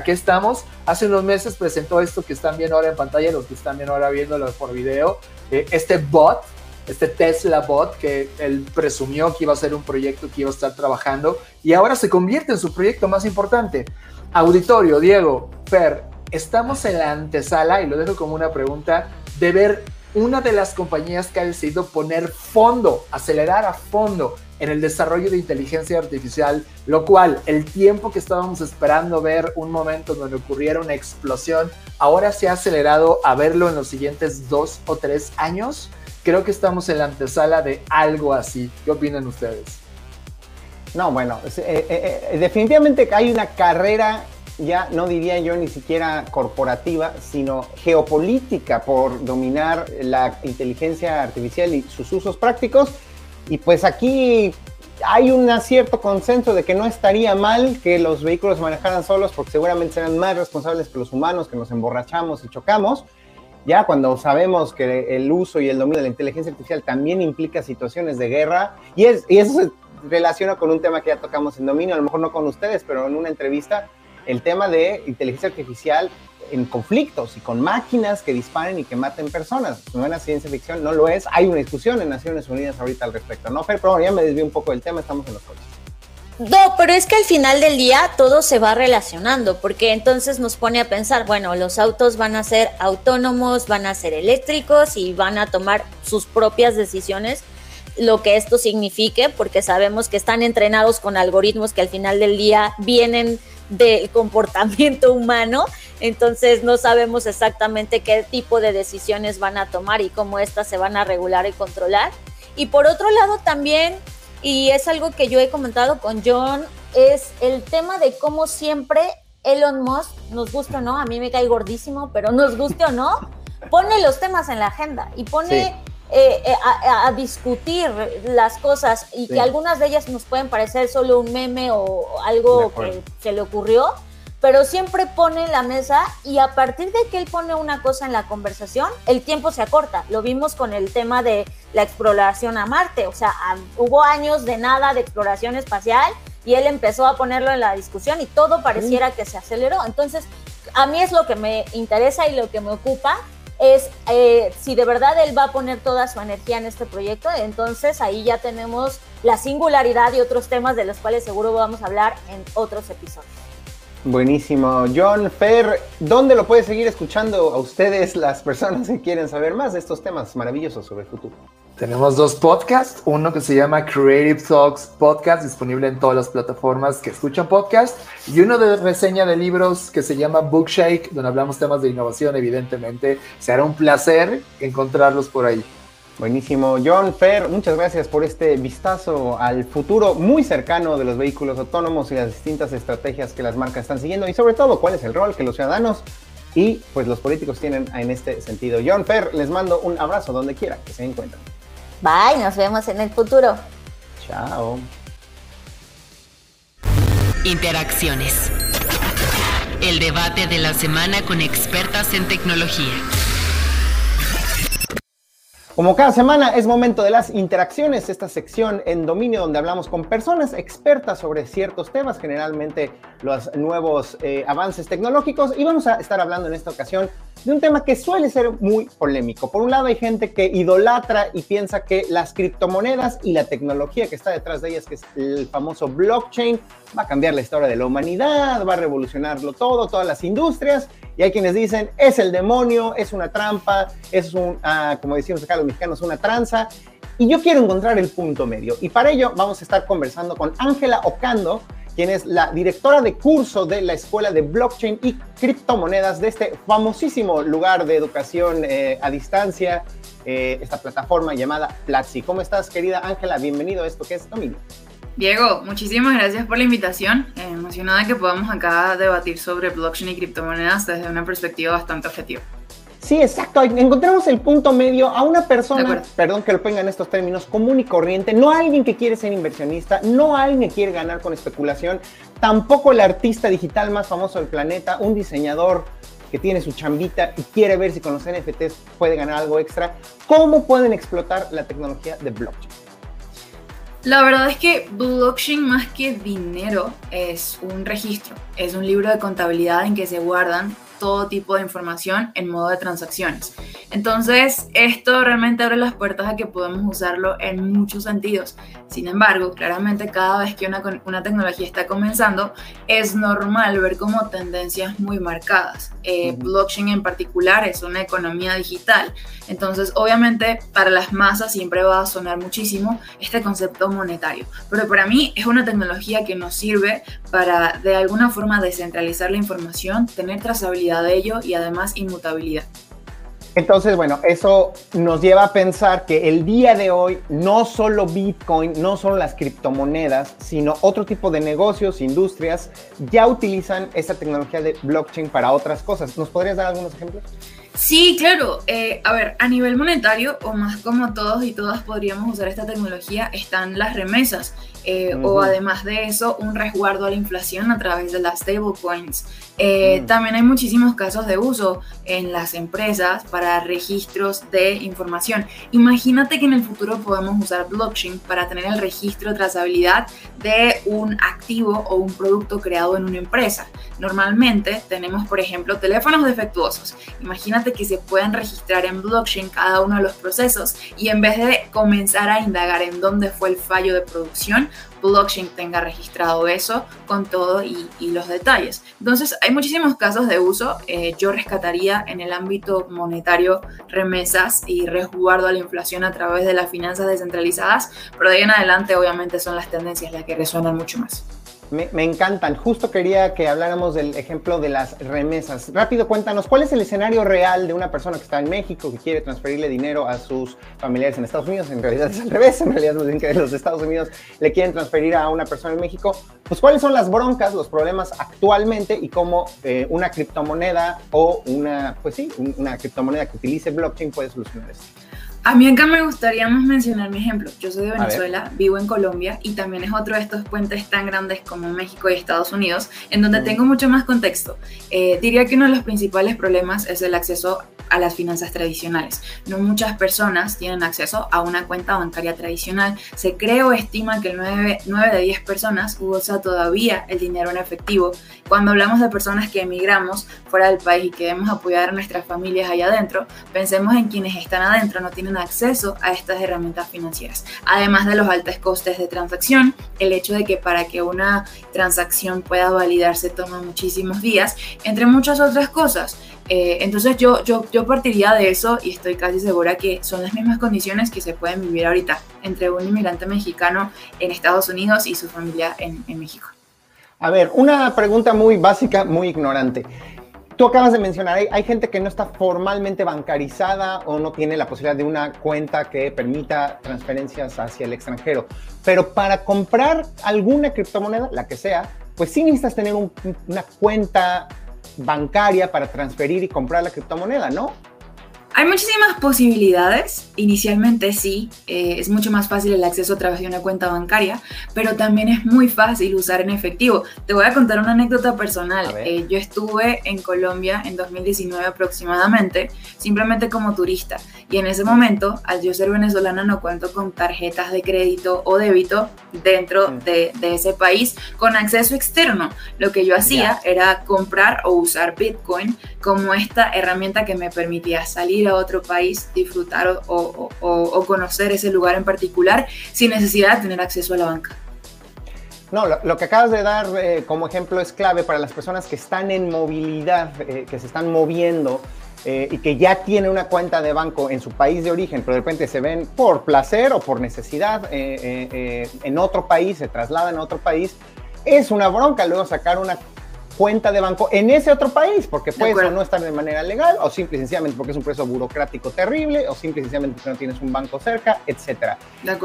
Speaker 4: estamos, hace unos meses presentó esto que están viendo ahora en pantalla, los que están viendo ahora viéndolo por video, eh, este bot, este Tesla bot que él presumió que iba a ser un proyecto que iba a estar trabajando y ahora se convierte en su proyecto más importante. Auditorio, Diego, Fer, estamos en la antesala, y lo dejo como una pregunta, de ver una de las compañías que ha decidido poner fondo, acelerar a fondo en el desarrollo de inteligencia artificial, lo cual el tiempo que estábamos esperando ver un momento donde ocurriera una explosión, ahora se ha acelerado a verlo en los siguientes dos o tres años. Creo que estamos en la antesala de algo así. ¿Qué opinan ustedes?
Speaker 3: No, bueno, eh, eh, eh, definitivamente hay una carrera, ya no diría yo ni siquiera corporativa, sino geopolítica por dominar la inteligencia artificial y sus usos prácticos. Y pues aquí hay un cierto consenso de que no estaría mal que los vehículos manejaran solos porque seguramente serán más responsables que los humanos, que nos emborrachamos y chocamos. Ya cuando sabemos que el uso y el dominio de la inteligencia artificial también implica situaciones de guerra, y, es, y eso relaciono con un tema que ya tocamos en Dominio, a lo mejor no con ustedes, pero en una entrevista, el tema de inteligencia artificial en conflictos y con máquinas que disparen y que maten personas. No es ciencia ficción, no lo es. Hay una discusión en Naciones Unidas ahorita al respecto, ¿no? Pero, ya me desvío un poco del tema, estamos en los coches.
Speaker 5: No, pero es que al final del día todo se va relacionando, porque entonces nos pone a pensar, bueno, los autos van a ser autónomos, van a ser eléctricos y van a tomar sus propias decisiones lo que esto signifique, porque sabemos que están entrenados con algoritmos que al final del día vienen del comportamiento humano, entonces no sabemos exactamente qué tipo de decisiones van a tomar y cómo éstas se van a regular y controlar. Y por otro lado también, y es algo que yo he comentado con John, es el tema de cómo siempre Elon Musk, nos gusta o no, a mí me cae gordísimo, pero nos guste o no, pone los temas en la agenda y pone... Eh, eh, a, discutir las cosas y que algunas de ellas nos pueden parecer solo un meme o algo que se le ocurrió, pero siempre pone en la mesa y a partir de que él pone una cosa en la conversación, el tiempo se acorta. Lo vimos con el tema de la exploración a Marte, o sea, hubo años de nada de exploración espacial y él empezó a ponerlo en la discusión y todo pareciera que se aceleró. Entonces, a mí es lo que me interesa y lo que me ocupa es eh, si de verdad él va a poner toda su energía en este proyecto, entonces ahí ya tenemos la singularidad y otros temas de los cuales seguro vamos a hablar en otros episodios.
Speaker 3: Buenísimo. John Fer, ¿dónde lo puede seguir escuchando a ustedes las personas que quieren saber más de estos temas maravillosos sobre el futuro?
Speaker 4: Tenemos dos podcasts, uno que se llama Creative Talks Podcast, disponible en todas las plataformas que escuchan podcast, y uno de reseña de libros que se llama Bookshake, donde hablamos temas de innovación, evidentemente. Será un placer encontrarlos por ahí.
Speaker 3: Buenísimo. John Fer, muchas gracias por este vistazo al futuro muy cercano de los vehículos autónomos y las distintas estrategias que las marcas están siguiendo y sobre todo cuál es el rol que los ciudadanos y pues los políticos tienen en este sentido. John Fer, les mando un abrazo donde quiera que se encuentren.
Speaker 5: Bye, nos vemos en el futuro.
Speaker 3: Chao.
Speaker 1: Interacciones. El debate de la semana con expertas en tecnología.
Speaker 3: Como cada semana es momento de las interacciones, esta sección en dominio donde hablamos con personas expertas sobre ciertos temas, generalmente los nuevos eh, avances tecnológicos, y vamos a estar hablando en esta ocasión de un tema que suele ser muy polémico. Por un lado hay gente que idolatra y piensa que las criptomonedas y la tecnología que está detrás de ellas, que es el famoso blockchain, va a cambiar la historia de la humanidad, va a revolucionarlo todo, todas las industrias, y hay quienes dicen, es el demonio, es una trampa, es un, ah, como decimos acá los mexicanos, una tranza, y yo quiero encontrar el punto medio. Y para ello vamos a estar conversando con Ángela Ocando, quien es la directora de curso de la Escuela de Blockchain y Criptomonedas de este famosísimo lugar de educación eh, a distancia, eh, esta plataforma llamada Platzi. ¿Cómo estás, querida Ángela? Bienvenido a esto que es Dominio.
Speaker 6: Diego, muchísimas gracias por la invitación. Eh, emocionada que podamos acá debatir sobre blockchain y criptomonedas desde una perspectiva bastante objetiva.
Speaker 3: Sí, exacto. Encontramos el punto medio a una persona, perdón que lo ponga en estos términos, común y corriente, no alguien que quiere ser inversionista, no alguien que quiere ganar con especulación, tampoco el artista digital más famoso del planeta, un diseñador que tiene su chambita y quiere ver si con los NFTs puede ganar algo extra. ¿Cómo pueden explotar la tecnología de blockchain?
Speaker 6: La verdad es que blockchain más que dinero es un registro, es un libro de contabilidad en que se guardan todo tipo de información en modo de transacciones. Entonces, esto realmente abre las puertas a que podemos usarlo en muchos sentidos. Sin embargo, claramente cada vez que una, una tecnología está comenzando, es normal ver como tendencias muy marcadas. Eh, blockchain en particular es una economía digital. Entonces, obviamente, para las masas siempre va a sonar muchísimo este concepto monetario. Pero para mí es una tecnología que nos sirve para de alguna forma descentralizar la información, tener trazabilidad de ello y además inmutabilidad.
Speaker 3: Entonces, bueno, eso nos lleva a pensar que el día de hoy no solo Bitcoin, no solo las criptomonedas, sino otro tipo de negocios, industrias, ya utilizan esta tecnología de blockchain para otras cosas. ¿Nos podrías dar algunos ejemplos?
Speaker 6: Sí, claro. Eh, a ver, a nivel monetario, o más como todos y todas podríamos usar esta tecnología, están las remesas. Eh, o además de eso, un resguardo a la inflación a través de las stablecoins. Eh, mm. También hay muchísimos casos de uso en las empresas para registros de información. Imagínate que en el futuro podemos usar blockchain para tener el registro de trazabilidad de un activo o un producto creado en una empresa. Normalmente tenemos, por ejemplo, teléfonos defectuosos. Imagínate que se pueden registrar en blockchain cada uno de los procesos y en vez de comenzar a indagar en dónde fue el fallo de producción, blockchain tenga registrado eso con todo y, los detalles. Entonces, hay muchísimos casos de uso. Eh, yo rescataría en el ámbito monetario remesas y resguardo a la inflación a través de las finanzas descentralizadas, pero de ahí en adelante obviamente son las tendencias las que resuenan mucho más.
Speaker 3: Me, encantan. Justo quería que habláramos del ejemplo de las remesas. Rápido, cuéntanos, ¿cuál es el escenario real de una persona que está en México, que quiere transferirle dinero a sus familiares en Estados Unidos? En realidad es al revés, en realidad nos dicen que los Estados Unidos le quieren transferir a una persona en México. Pues, ¿cuáles son las broncas, los problemas actualmente y cómo eh, una criptomoneda o una, pues sí, una criptomoneda que utilice blockchain puede solucionar esto?
Speaker 6: A mí acá me gustaría más mencionar mi ejemplo. Yo soy de Venezuela, vivo en Colombia y también es otro de estos puentes tan grandes como México y Estados Unidos, en donde tengo mucho más contexto. Eh, diría que uno de los principales problemas es el acceso a las finanzas tradicionales. No muchas personas tienen acceso a una cuenta bancaria tradicional. Se cree o estima que 9, 9 de 10 personas usa todavía el dinero en efectivo. Cuando hablamos de personas que emigramos fuera del país y queremos apoyar a nuestras familias allá adentro, pensemos en quienes están adentro, no tienen acceso a estas herramientas financieras. Además de los altos costes de transacción, el hecho de que para que una transacción pueda validarse toma muchísimos días, entre muchas otras cosas. Eh, entonces yo, yo, yo partiría de eso y estoy casi segura que son las mismas condiciones que se pueden vivir ahorita entre un inmigrante mexicano en Estados Unidos y su familia en, en México.
Speaker 3: A ver, una pregunta muy básica, muy ignorante. Tú acabas de mencionar, hay, gente que no está formalmente bancarizada o no tiene la posibilidad de una cuenta que permita transferencias hacia el extranjero. Pero para comprar alguna criptomoneda, la que sea, pues sí necesitas tener una cuenta bancaria para transferir y comprar la criptomoneda, ¿no?
Speaker 6: Hay muchísimas posibilidades. Inicialmente sí, eh, es mucho más fácil el acceso a través de una cuenta bancaria, pero también es muy fácil usar en efectivo. Te voy a contar una anécdota personal. Eh, yo estuve en Colombia en 2019 aproximadamente, simplemente como turista. Y en ese momento, al yo ser venezolana, no cuento con tarjetas de crédito o débito dentro mm. de, ese país con acceso externo. Lo que yo hacía era comprar o usar Bitcoin como esta herramienta que me permitía salir a otro país, disfrutar o, conocer ese lugar en particular sin necesidad de tener acceso a la banca.
Speaker 3: No, lo, que acabas de dar eh, como ejemplo es clave para las personas que están en movilidad, eh, que se están moviendo eh, y que ya tienen una cuenta de banco en su país de origen, pero de repente se ven por placer o por necesidad en otro país, se trasladan a otro país. Es una bronca luego sacar una cuenta de banco en ese otro país, porque puede o no estar de manera legal, o simple y sencillamente porque es un proceso burocrático terrible, o simple y sencillamente porque no tienes un banco cerca, etcétera.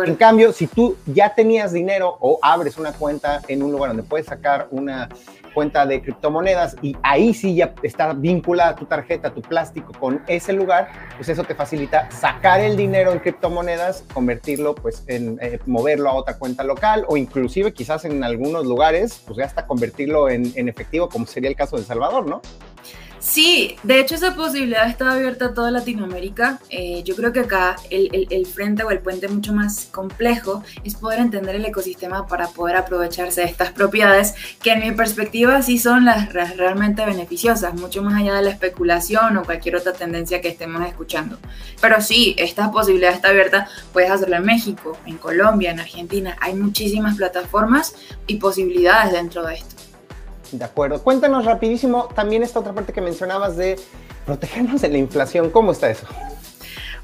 Speaker 3: En cambio, si tú ya tenías dinero o abres una cuenta en un lugar donde puedes sacar una cuenta de criptomonedas y ahí sí ya está vinculada tu tarjeta, tu plástico con ese lugar, pues eso te facilita sacar el dinero en criptomonedas, convertirlo, pues en eh, moverlo a otra cuenta local o inclusive quizás en algunos lugares, pues ya hasta convertirlo en, en efectivo, como sería el caso de El Salvador, ¿no?
Speaker 6: Sí, de hecho esa posibilidad está abierta a toda Latinoamérica. Eh, yo creo que acá el, frente o el puente mucho más complejo es poder entender el ecosistema para poder aprovecharse de estas propiedades que en mi perspectiva sí son las realmente beneficiosas, mucho más allá de la especulación o cualquier otra tendencia que estemos escuchando. Pero sí, esta posibilidad está abierta, puedes hacerlo en México, en Colombia, en Argentina. Hay muchísimas plataformas y posibilidades dentro de esto.
Speaker 3: De acuerdo. Cuéntanos rapidísimo también esta otra parte que mencionabas de protegernos de la inflación. ¿Cómo está eso?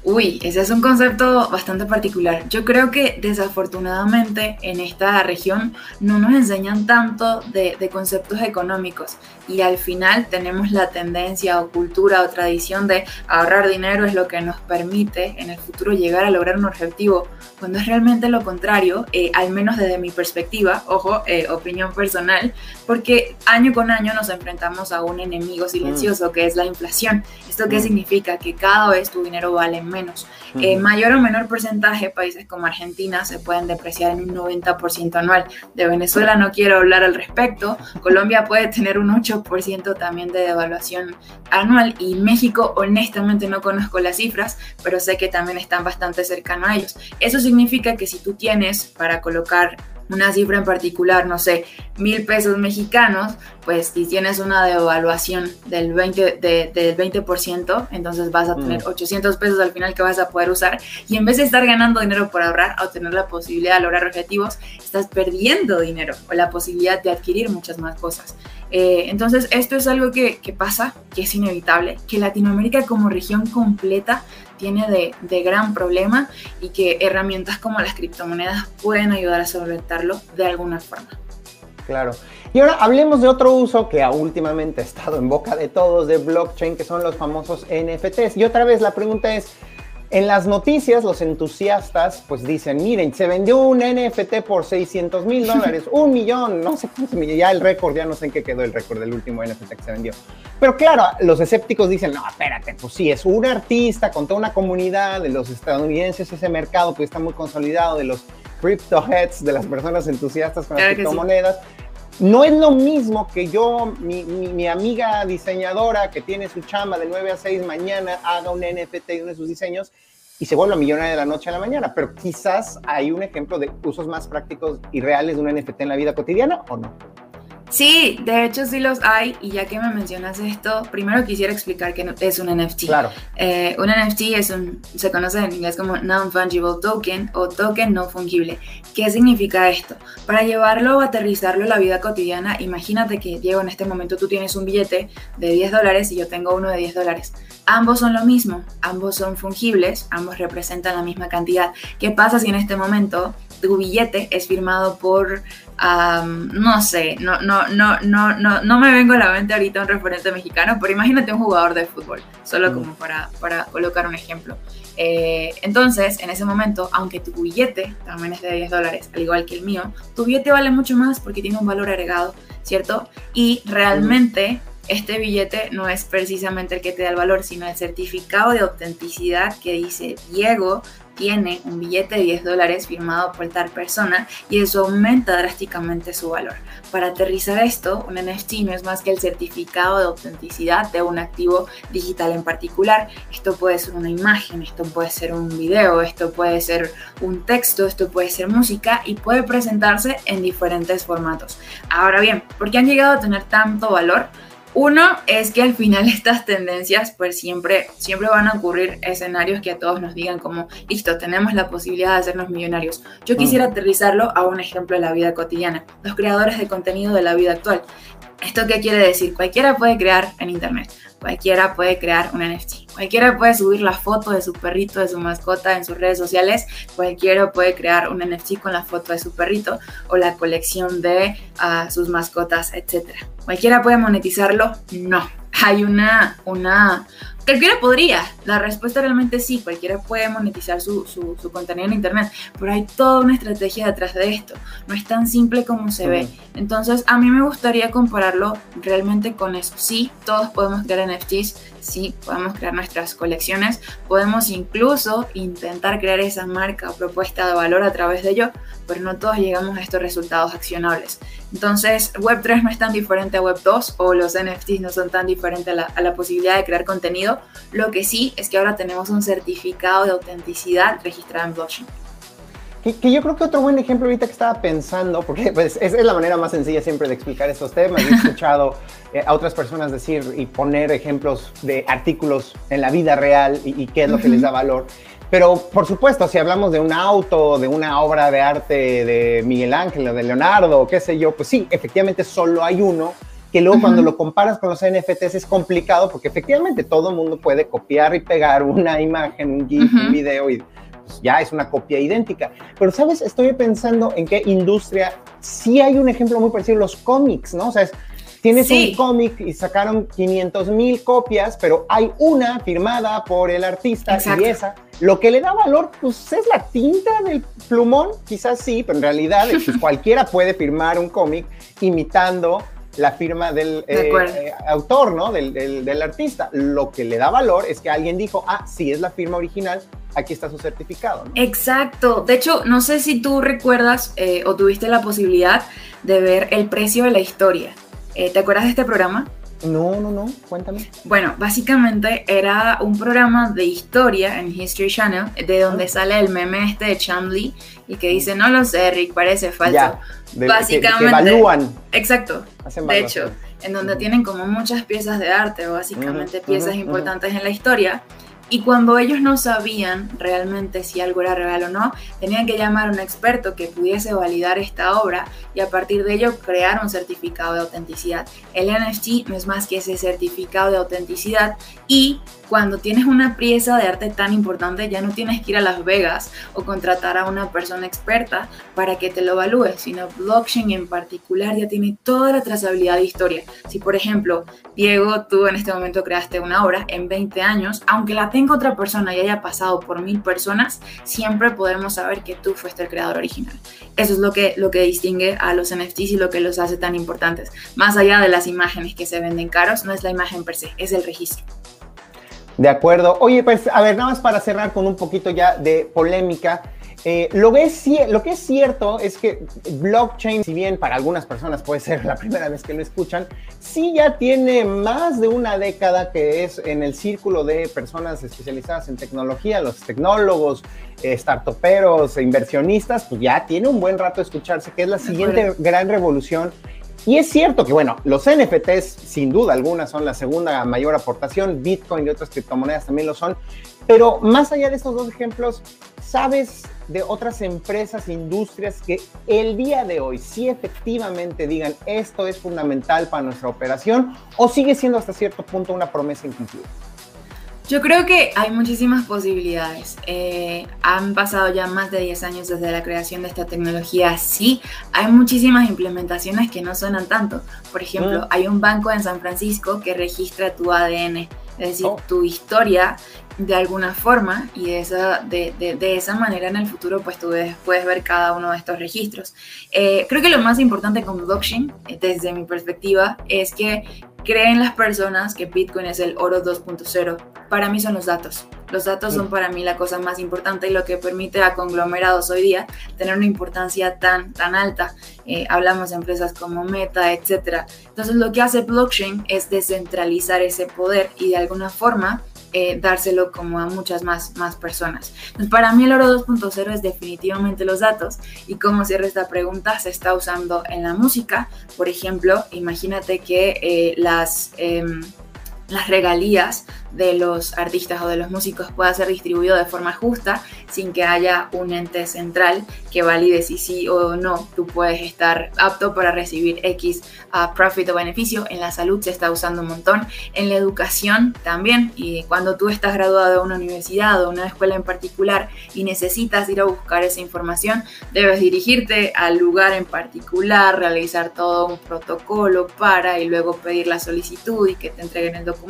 Speaker 6: Uy, ese es un concepto bastante particular. Yo creo que desafortunadamente en esta región no nos enseñan tanto de, conceptos económicos y al final tenemos la tendencia o cultura o tradición de ahorrar dinero es lo que nos permite en el futuro llegar a lograr un objetivo, cuando es realmente lo contrario, eh, al menos desde mi perspectiva, ojo, eh, opinión personal, porque año con año nos enfrentamos a un enemigo silencioso mm. que es la inflación. ¿Esto qué mm. significa? Que cada vez tu dinero vale menos. En mayor o menor porcentaje, países como Argentina se pueden depreciar en un 90% anual. De Venezuela no quiero hablar al respecto. Colombia puede tener un 8% también de devaluación anual y México honestamente no conozco las cifras, pero sé que también están bastante cercanos a ellos. Eso significa que si tú tienes para colocar una cifra en particular, no sé, mil pesos mexicanos, pues si tienes una devaluación del 20%, del 20% entonces vas a tener 800 mm. pesos al final que vas a poder usar y en vez de estar ganando dinero por ahorrar o tener la posibilidad de lograr objetivos, estás perdiendo dinero o la posibilidad de adquirir muchas más cosas. Eh, entonces esto es algo que, que pasa, que es inevitable, que Latinoamérica como región completa tiene de, de, gran problema y que herramientas como las criptomonedas pueden ayudar a solventarlo de alguna forma.
Speaker 3: Claro. Y ahora hablemos de otro uso que últimamente ha estado en boca de todos de blockchain, que son los famosos NFTs. Y otra vez la pregunta es, en las noticias, los entusiastas pues dicen, miren, se vendió un NFT por 600 mil dólares, un millón, no sé cuántos millones, ya el récord, ya no sé en qué quedó el récord del último NFT que se vendió. Pero claro, los escépticos dicen, no, espérate, pues sí, es un artista con toda una comunidad de los estadounidenses, ese mercado pues está muy consolidado de los crypto heads, de las personas entusiastas con las criptomonedas. No es lo mismo que yo, mi, mi, amiga diseñadora que tiene su chamba de 9 a 6 mañana, haga un NFT de uno de sus diseños y se vuelva millonaria de la noche a la mañana, pero quizás hay un ejemplo de usos más prácticos y reales de un NFT en la vida cotidiana o no.
Speaker 6: Sí, de hecho sí los hay y ya que me mencionas esto, primero quisiera explicar qué es un NFT.
Speaker 3: Claro.
Speaker 6: Eh, un NFT es un, se conoce en inglés como Non-Fungible Token o token no fungible. ¿Qué significa esto? Para llevarlo o aterrizarlo a la vida cotidiana, imagínate que Diego en este momento tú tienes un billete de 10 dólares y yo tengo uno de 10 dólares. Ambos son lo mismo, ambos son fungibles, ambos representan la misma cantidad. ¿Qué pasa si en este momento tu billete es firmado por, no sé, no, no, no, no, no, no me vengo a la mente ahorita un referente mexicano, pero imagínate un jugador de fútbol, solo como para, para colocar un ejemplo. Eh, entonces, en ese momento, aunque tu billete también es de 10 dólares, al igual que el mío, tu billete vale mucho más porque tiene un valor agregado, ¿cierto? Y realmente este billete no es precisamente el que te da el valor, sino el certificado de autenticidad que dice Diego tiene un billete de 10 dólares firmado por tal persona y eso aumenta drásticamente su valor. Para aterrizar esto, un NFT no es más que el certificado de autenticidad de un activo digital en particular. Esto puede ser una imagen, esto puede ser un video, esto puede ser un texto, esto puede ser música y puede presentarse en diferentes formatos. Ahora bien, ¿por qué han llegado a tener tanto valor? Uno es que al final estas tendencias, pues siempre, siempre van a ocurrir escenarios que a todos nos digan como, listo, tenemos la posibilidad de hacernos millonarios. Yo quisiera aterrizarlo a un ejemplo de la vida cotidiana, los creadores de contenido de la vida actual. ¿Esto qué quiere decir? Cualquiera puede crear en Internet, cualquiera puede crear un NFT, cualquiera puede subir la foto de su perrito, de su mascota en sus redes sociales, cualquiera puede crear un NFT con la foto de su perrito o la colección de ah, sus mascotas, etc. ¿Cualquiera puede monetizarlo? No. Hay una, una, Cualquiera podría, la respuesta realmente sí, cualquiera puede monetizar su, su, contenido en Internet, pero hay toda una estrategia detrás de esto, no es tan simple como se ve. Entonces, a mí me gustaría compararlo realmente con eso. Sí, todos podemos crear NFTs, sí, podemos crear nuestras colecciones, podemos incluso intentar crear esa marca o propuesta de valor a través de ello, pero no todos llegamos a estos resultados accionables. Entonces, Web3 no es tan diferente a Web2 o los NFTs no son tan diferentes a la, a la posibilidad de crear contenido. Lo que sí es que ahora tenemos un certificado de autenticidad registrado en blockchain.
Speaker 3: Que, yo creo que otro buen ejemplo ahorita que estaba pensando, porque pues, es, la manera más sencilla siempre de explicar estos temas. He escuchado eh, a otras personas decir y poner ejemplos de artículos en la vida real y, qué es lo que les da valor. Pero por supuesto, si hablamos de un auto, de una obra de arte de Miguel Ángel o de Leonardo, qué sé yo, pues sí, efectivamente solo hay uno que luego cuando lo comparas con los NFTs es complicado porque efectivamente todo el mundo puede copiar y pegar una imagen, un GIF, un video y pues, ya es una copia idéntica. Pero, ¿sabes? Estoy pensando en qué industria sí hay un ejemplo muy parecido, los cómics, ¿no? O sea, tienes un cómic y sacaron 500 mil copias, pero hay una firmada por el artista y esa, lo que le da valor, pues es la tinta del plumón, quizás sí, pero en realidad pues, cualquiera puede firmar un cómic imitando la firma del eh, eh, autor, ¿no? Del, del, artista. Lo que le da valor es que alguien dijo, ah, sí, es la firma original, aquí está su certificado. ¿no?
Speaker 6: Exacto. De hecho, no sé si tú recuerdas eh, o tuviste la posibilidad de ver el precio de la historia. ¿Te acuerdas de este programa?
Speaker 3: No, no, no, cuéntame.
Speaker 6: Bueno, básicamente era un programa de historia en History Channel, de donde ah. sale el meme este de Chambly y que dice, no lo sé, Rick, parece falso. básicamente.
Speaker 3: evalúan.
Speaker 6: Exacto. de hecho, en donde tienen como muchas piezas de arte, o básicamente piezas importantes en la historia. Y cuando ellos no sabían realmente si algo era real o no, tenían que llamar a un experto que pudiese validar esta obra y a partir de ello crear un certificado de autenticidad. El NFT no es más que ese certificado de autenticidad y cuando tienes una pieza de arte tan importante ya no tienes que ir a Las Vegas o contratar a una persona experta para que te lo evalúe, sino blockchain en particular ya tiene toda la trazabilidad de historia. Si por ejemplo, Diego, tú en este momento creaste una obra en 20 años, aunque la tenga otra persona y haya pasado por mil personas, siempre podemos saber que tú fuiste el creador original. Eso es lo que, lo que distingue a los NFTs y lo que los hace tan importantes. Más allá de las imágenes que se venden caros, no es la imagen per se, es el registro.
Speaker 3: De acuerdo. Oye, pues a ver, nada más para cerrar con un poquito ya de polémica. Eh, lo, que es, lo que es cierto es que blockchain, si bien para algunas personas puede ser la primera vez que lo escuchan, sí ya tiene más de una década que es en el círculo de personas especializadas en tecnología, los tecnólogos, eh, startuperos, inversionistas, pues ya tiene un buen rato escucharse, que es la siguiente gran revolución y es cierto que, bueno, los NFTs sin duda alguna son la segunda mayor aportación, Bitcoin y otras criptomonedas también lo son, pero más allá de estos dos ejemplos, ¿sabes de otras empresas, industrias que el día de hoy sí efectivamente digan esto es fundamental para nuestra operación o sigue siendo hasta cierto punto una promesa incumplida?
Speaker 6: Yo creo que hay muchísimas posibilidades. Eh, han pasado ya más de 10 años desde la creación de esta tecnología. Sí, hay muchísimas implementaciones que no suenan tanto. Por ejemplo, mm. hay un banco en San Francisco que registra tu ADN, es decir, oh. tu historia de alguna forma y de esa, de, de, esa manera en el futuro pues tú puedes ver cada uno de estos registros. Eh, creo que lo más importante con blockchain, eh, desde mi perspectiva, es que creen las personas que Bitcoin es el oro 2.0. Para mí son los datos. Los datos son para mí la cosa más importante y lo que permite a conglomerados hoy día tener una importancia tan, tan alta. Eh, hablamos de empresas como Meta, etc. Entonces lo que hace blockchain es descentralizar ese poder y de alguna forma eh, dárselo como a muchas más, más personas. Entonces, para mí el oro 2.0 es definitivamente los datos y como cierra esta pregunta se está usando en la música. Por ejemplo, imagínate que eh, las... Em, las regalías de los artistas o de los músicos pueda ser distribuido de forma justa sin que haya un ente central que valide si sí o no tú puedes estar apto para recibir X uh, profit o beneficio. En la salud se está usando un montón, en la educación también. Y cuando tú estás graduado de una universidad o una escuela en particular y necesitas ir a buscar esa información, debes dirigirte al lugar en particular, realizar todo un protocolo para y luego pedir la solicitud y que te entreguen el documento.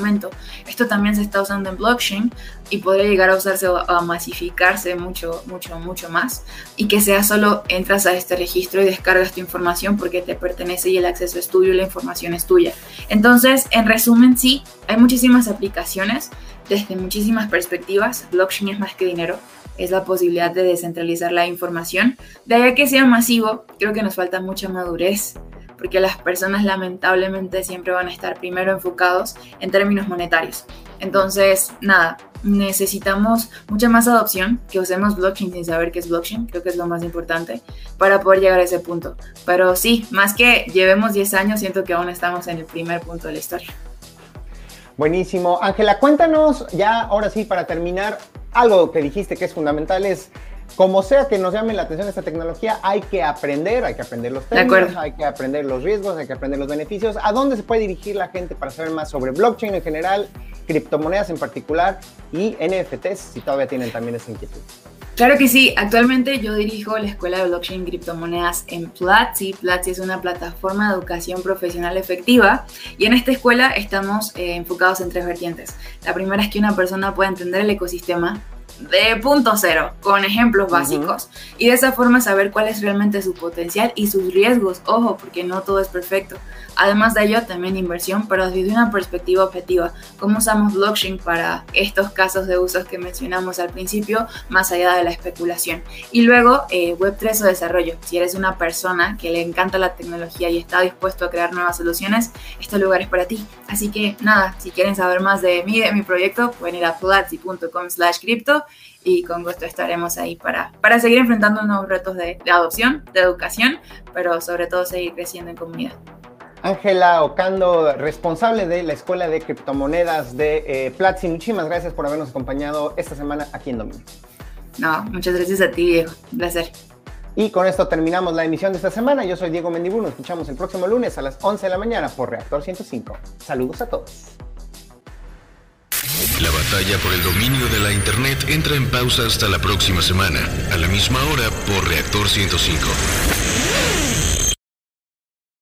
Speaker 6: Esto también se está usando en blockchain y podría llegar a usarse o a masificarse mucho, mucho, mucho más. Y que sea solo entras a este registro y descargas tu información porque te pertenece y el acceso es tuyo y la información es tuya. Entonces, en resumen, sí, hay muchísimas aplicaciones desde muchísimas perspectivas. Blockchain es más que dinero, es la posibilidad de descentralizar la información. De ahí a que sea masivo, creo que nos falta mucha madurez porque las personas lamentablemente siempre van a estar primero enfocados en términos monetarios. Entonces, nada, necesitamos mucha más adopción, que usemos blockchain sin saber qué es blockchain, creo que es lo más importante, para poder llegar a ese punto. Pero sí, más que llevemos 10 años, siento que aún estamos en el primer punto de la historia.
Speaker 3: Buenísimo. Ángela, cuéntanos ya, ahora sí, para terminar, algo que dijiste que es fundamental es como sea que nos llame la atención esta tecnología, hay que aprender, hay que aprender los términos, hay que aprender los riesgos, hay que aprender los beneficios. ¿A dónde se puede dirigir la gente para saber más sobre blockchain en general, criptomonedas en particular y NFTs, si todavía tienen también esa inquietud?
Speaker 6: Claro que sí, actualmente yo dirijo la Escuela de Blockchain y Criptomonedas en Platzi. Platzi es una plataforma de educación profesional efectiva y en esta escuela estamos eh, enfocados en tres vertientes. La primera es que una persona pueda entender el ecosistema, de punto cero, con ejemplos básicos. Y de esa forma saber cuál es realmente su potencial y sus riesgos. Ojo, porque no todo es perfecto. Además de ello, también inversión, pero desde una perspectiva objetiva. ¿Cómo usamos blockchain para estos casos de usos que mencionamos al principio, más allá de la especulación? Y luego, eh, Web3 o desarrollo. Si eres una persona que le encanta la tecnología y está dispuesto a crear nuevas soluciones, este lugar es para ti. Así que nada, si quieren saber más de mí, de mi proyecto, pueden ir a platzi.com slash crypto y con gusto estaremos ahí para, para seguir enfrentando nuevos retos de, de adopción, de educación, pero sobre todo seguir creciendo en comunidad.
Speaker 3: Ángela Ocando, responsable de la Escuela de Criptomonedas de eh, Platzi. Muchísimas gracias por habernos acompañado esta semana aquí en Dominio.
Speaker 6: No, muchas gracias a ti, Diego. Un placer.
Speaker 3: Y con esto terminamos la emisión de esta semana. Yo soy Diego Mendibú. Nos escuchamos el próximo lunes a las 11 de la mañana por Reactor 105. Saludos a todos.
Speaker 2: La batalla por el dominio de la Internet entra en pausa hasta la próxima semana, a la misma hora por Reactor 105.